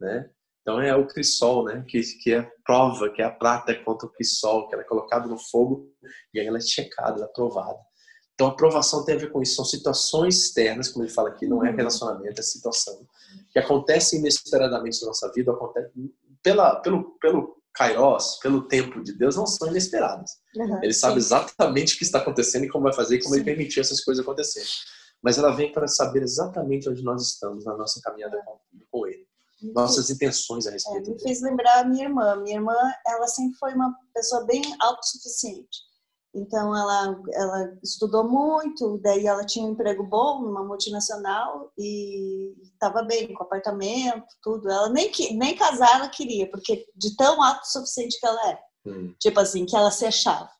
né? Então é o crisol, né? Que, que é prova, que é a prata contra o crisol, que ela é colocada no fogo e aí ela é checada, ela é provada. Então, a aprovação tem a ver com isso. São situações externas, como ele fala aqui, não é uhum. relacionamento, é situação, que acontece inesperadamente na nossa vida, acontece pela, pelo, pelo kairos, pelo tempo de Deus, não são inesperadas. Uhum, ele sabe sim. exatamente o que está acontecendo e como vai fazer e como sim. ele permitiu essas coisas acontecerem. Mas ela vem para saber exatamente onde nós estamos na nossa caminhada com, com ele. Nossas intenções a respeito é, Me fez lembrar a minha irmã. Minha irmã, ela sempre foi uma pessoa bem autossuficiente então ela, ela estudou muito, daí ela tinha um emprego bom numa multinacional e estava bem com apartamento, tudo. Ela nem, nem casar ela queria, porque de tão autossuficiente que ela era. Hum. Tipo assim, que ela se achava.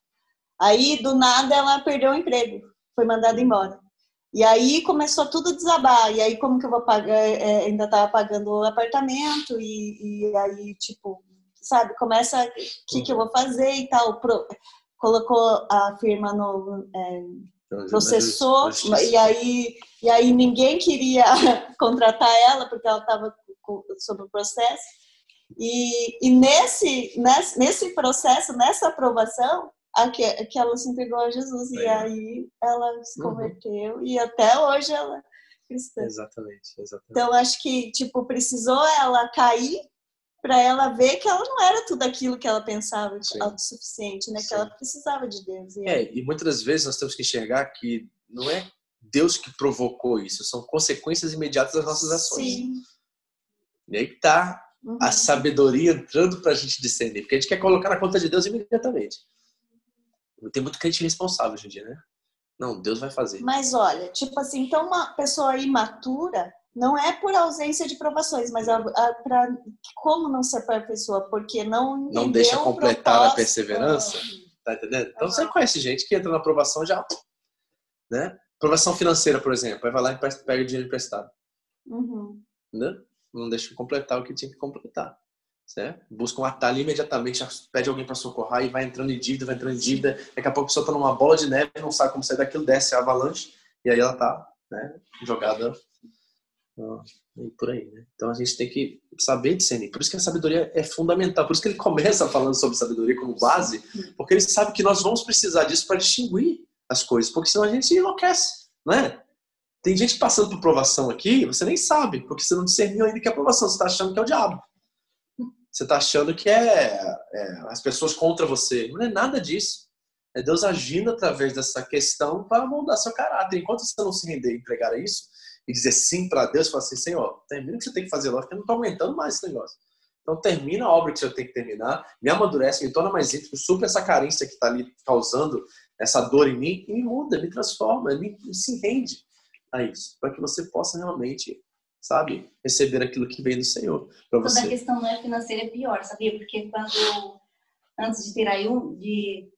Aí do nada ela perdeu o emprego, foi mandada embora. E aí começou tudo a desabar. E aí como que eu vou pagar? É, é ainda estava pagando o apartamento e, e aí tipo, sabe, começa o que, que eu vou fazer e tal colocou a firma no é, processou e aí e aí ninguém queria contratar ela porque ela estava sob o processo e, e nesse, nesse nesse processo nessa aprovação a que, que ela se entregou a Jesus é. e aí ela se uhum. converteu uhum. e até hoje ela é cristã exatamente, exatamente então acho que tipo precisou ela cair para ela ver que ela não era tudo aquilo que ela pensava Sim. autossuficiente, né? Sim. Que ela precisava de Deus. E é, e muitas das vezes nós temos que enxergar que não é Deus que provocou isso, são consequências imediatas das nossas ações. Sim. E aí tá uhum. a sabedoria entrando para a gente discernir, porque a gente quer colocar na conta de Deus imediatamente. Tem muito crente responsável hoje em dia, né? Não, Deus vai fazer. Mas olha, tipo assim, então uma pessoa imatura, não é por ausência de provações, mas para como não se aperfeiçoa, porque não não deixa completar a perseverança, tá entendendo? Então uhum. você conhece gente que entra na aprovação já, né? Aprovação financeira, por exemplo, aí vai lá e pega dinheiro emprestado, uhum. Não deixa completar o que tinha que completar. Certo? Busca um atalho imediatamente, pede alguém para socorrer e vai entrando em dívida, vai entrando em dívida. Daqui a pouco a pessoa está numa bola de neve, não sabe como sair daquilo, desce a avalanche e aí ela está né, jogada e por aí, né? Então a gente tem que saber discernir. Por isso que a sabedoria é fundamental. Por isso que ele começa falando sobre sabedoria como base, porque ele sabe que nós vamos precisar disso para distinguir as coisas, porque senão a gente enlouquece, não é? Tem gente passando por provação aqui, você nem sabe, porque você não discerniu ainda que é provação, você está achando que é o diabo. Você está achando que é, é, as pessoas contra você. Não é nada disso. É Deus agindo através dessa questão para moldar seu caráter. Enquanto você não se render e entregar a isso, e dizer sim para Deus, falar assim, Senhor, termina o que você tem que fazer logo, porque eu não estou aguentando mais esse negócio. Então termina a obra que você tem que terminar, me amadurece, me torna mais íntimo, supra essa carência que está ali causando essa dor em mim e me muda, me transforma, me, me se rende a isso, para que você possa realmente, sabe, receber aquilo que vem do Senhor. Toda você. a questão não é financeira é pior, sabia? Porque quando antes de ter aí um, de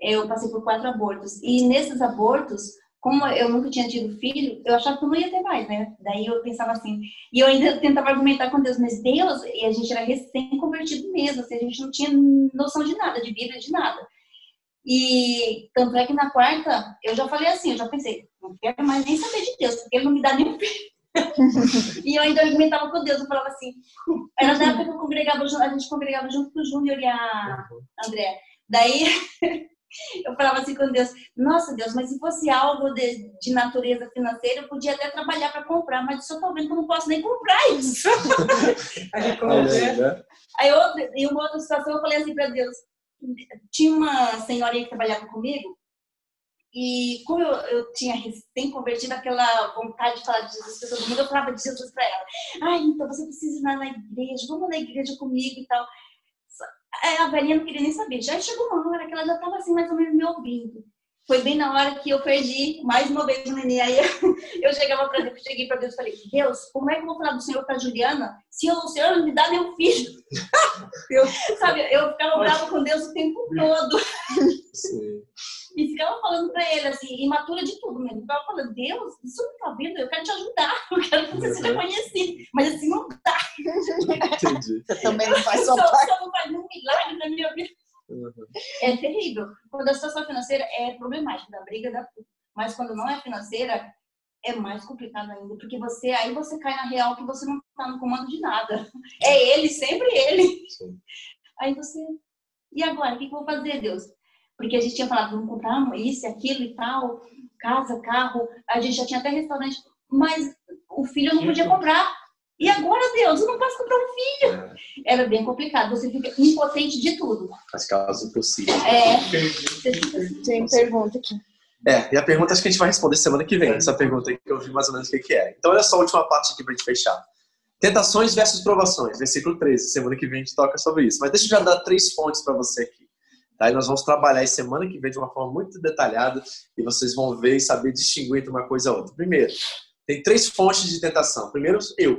eu passei por quatro abortos e nesses abortos como eu nunca tinha tido filho, eu achava que eu não ia ter mais, né? Daí eu pensava assim, e eu ainda tentava argumentar com Deus, mas Deus, e a gente era recém-convertido mesmo, assim, a gente não tinha noção de nada, de vida, de nada. E tanto é que na quarta, eu já falei assim, eu já pensei, não quero mais nem saber de Deus, porque ele não me dá nenhum filho. e eu ainda argumentava com Deus, eu falava assim, era na época que eu congregava, a gente congregava junto com o Júnior e a André. Daí eu falava assim com Deus: Nossa, Deus, mas se fosse algo de, de natureza financeira, eu podia até trabalhar para comprar, mas só tô vendo que eu não posso nem comprar isso. aí, né? aí outra, em uma outra situação, eu falei assim para Deus: Tinha uma senhorinha que trabalhava comigo, e como eu, eu tinha recém-convertido aquela vontade de falar de Jesus para todo mundo, eu falava de Jesus para ela. Ah, então você precisa ir lá na igreja, vamos na igreja comigo e tal. É, a velhinha não queria nem saber. Já chegou uma hora que ela já estava assim, mais ou menos me ouvindo. Foi bem na hora que eu perdi mais uma vez o neném. Aí eu chegava para Deus, cheguei para Deus e falei: Deus, como é que eu vou falar do Senhor para Juliana se o Senhor não me dá meu filho? eu, sabe, eu ficava brava com Deus o tempo todo. Sim. E ficava falando para ele, assim, imatura de tudo mesmo. Ficava falando, Deus, isso não tá vendo? Eu quero te ajudar, eu quero que você seja conhecido. Mas assim não dá. Entendi. Você também não faz só, só não faz um milagre na minha vida. Uhum. É terrível. Quando a situação financeira é problemática, da briga da mas quando não é financeira, é mais complicado ainda, porque você aí você cai na real que você não tá no comando de nada. É ele, sempre ele. Sim. Aí você, e agora? O que, que eu vou fazer, Deus? Porque a gente tinha falado, vamos comprar isso, aquilo e tal, casa, carro, a gente já tinha até restaurante, mas o filho não podia comprar. E agora, Deus, eu não posso comprar um filho. É. Era bem complicado, você fica impotente de tudo. As causas impossíveis. É. Tem pergunta aqui. É, e a pergunta acho que a gente vai responder semana que vem, essa pergunta aí que eu vi mais ou menos o que, que é. Então, olha só a última parte aqui pra gente fechar. Tentações versus provações, versículo 13. Semana que vem a gente toca sobre isso. Mas deixa eu já dar três fontes para você aqui. Tá? E nós vamos trabalhar isso semana que vem de uma forma muito detalhada e vocês vão ver e saber distinguir entre uma coisa e outra. Primeiro, tem três fontes de tentação. Primeiro, eu,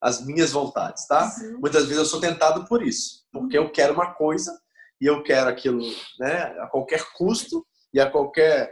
as minhas vontades, tá? Sim. Muitas vezes eu sou tentado por isso, porque eu quero uma coisa e eu quero aquilo, né, a qualquer custo e a qualquer,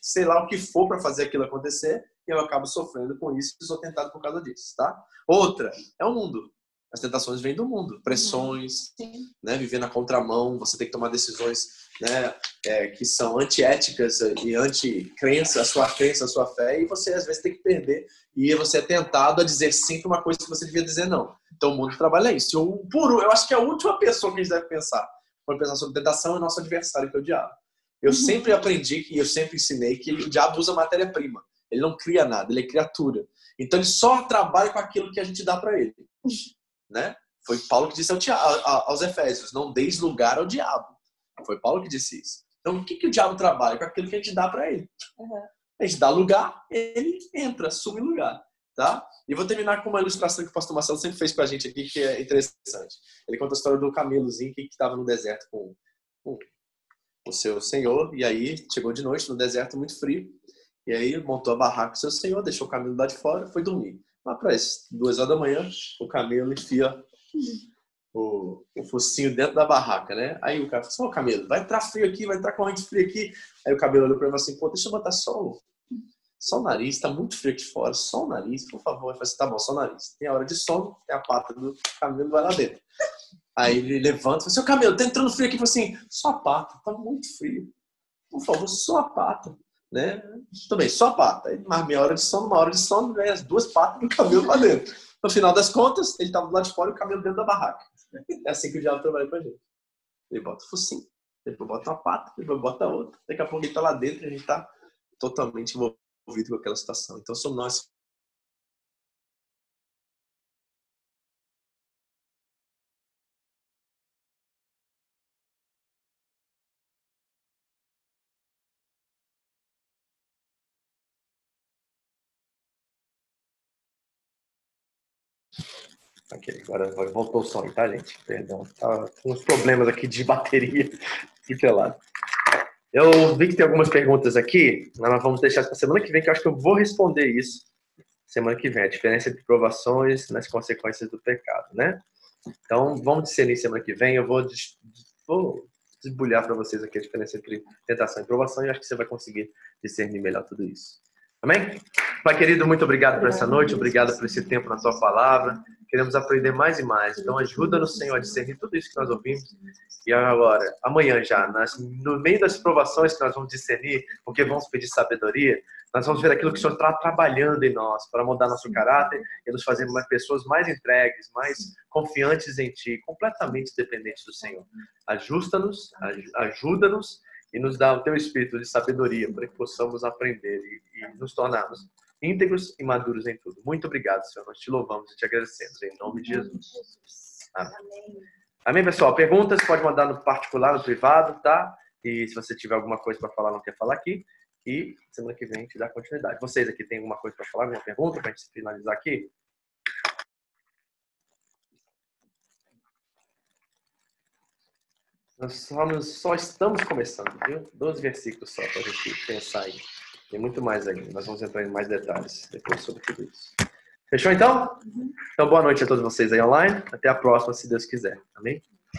sei lá o que for para fazer aquilo acontecer, e eu acabo sofrendo com isso e sou tentado por causa disso, tá? Outra é o mundo. As tentações vêm do mundo, pressões, uhum. né, viver na contramão, você tem que tomar decisões né, é, que são antiéticas e anti-crença, a sua crença, a sua fé, e você às vezes tem que perder e você é tentado a dizer sim para uma coisa que você devia dizer não. Então o mundo trabalha isso. O puro, eu acho que é a última pessoa que a gente deve pensar quando pensar sobre tentação é o nosso adversário, que é o diabo. Eu uhum. sempre aprendi e eu sempre ensinei que o diabo usa matéria-prima. Ele não cria nada, ele é criatura. Então ele só trabalha com aquilo que a gente dá para ele. Né? Foi Paulo que disse aos Efésios: não deis lugar ao diabo. Foi Paulo que disse isso. Então o que, que o diabo trabalha? Com aquilo que a gente dá para ele. Uhum. A gente dá lugar, ele entra, assume lugar. Tá? E vou terminar com uma ilustração que o pastor Marcelo sempre fez para a gente aqui, que é interessante. Ele conta a história do camelozinho que estava no deserto com, com o seu senhor, e aí chegou de noite no deserto muito frio, e aí montou a barraca com seu senhor, deixou o camelo lá de fora foi dormir. Lá para as duas horas da manhã, o camelo enfia o, o focinho dentro da barraca, né? Aí o cara falou assim, ô camelo, vai entrar frio aqui, vai entrar corrente fria aqui. Aí o cabelo olhou para ele assim, pô, deixa eu botar só o, só o nariz, tá muito frio aqui fora, só o nariz, por favor. Ele falou assim, tá bom, só o nariz. Tem a hora de sono, tem a pata do camelo, vai lá dentro. Aí ele levanta e fala, seu camelo, tá entrando frio aqui. Ele falou assim, só a pata, tá muito frio. Por favor, só a pata né? Também, só a pata. Aí, mais meia hora de sono, uma hora de sono, vem as duas patas do camelo lá dentro. No final das contas, ele estava do lado de fora e o camelo dentro da barraca. É assim que o diabo trabalha com a gente. Ele bota o focinho, depois bota uma pata, depois bota outra. Daqui a pouco ele está lá dentro e a gente está totalmente envolvido com aquela situação. Então, somos nós Ok, agora voltou o som, tá, gente? Perdão. Tá com uns problemas aqui de bateria de lado. Eu vi que tem algumas perguntas aqui, mas nós vamos deixar para semana que vem, que eu acho que eu vou responder isso semana que vem. A diferença entre provações nas consequências do pecado, né? Então, vamos discernir semana que vem. Eu vou, vou desbulhar para vocês aqui a diferença entre tentação e provação e acho que você vai conseguir discernir melhor tudo isso. Amém? Pai querido, muito obrigado por essa noite, obrigado por esse tempo na tua palavra. Queremos aprender mais e mais. Então, ajuda-nos, Senhor, a discernir tudo isso que nós ouvimos. E agora, amanhã já, nas, no meio das provações que nós vamos discernir, porque vamos pedir sabedoria, nós vamos ver aquilo que o Senhor está trabalhando em nós para mudar nosso caráter e nos fazer mais pessoas mais entregues, mais confiantes em Ti, completamente dependentes do Senhor. Ajusta-nos, ajuda-nos e nos dá o Teu espírito de sabedoria para que possamos aprender e, e nos tornarmos íntegros e maduros em tudo. Muito obrigado, Senhor. Nós te louvamos e te agradecemos. Em nome de Jesus. Amém. Amém, pessoal? Perguntas pode mandar no particular, no privado, tá? E se você tiver alguma coisa para falar, não quer falar aqui. E semana que vem a gente dá continuidade. Vocês aqui têm alguma coisa para falar, alguma pergunta para a gente finalizar aqui? Nós só, só estamos começando, viu? Dois versículos só para a gente pensar aí. Tem muito mais ainda. Nós vamos entrar em mais detalhes depois sobre tudo isso. Fechou então? Uhum. Então, boa noite a todos vocês aí online. Até a próxima, se Deus quiser. Amém?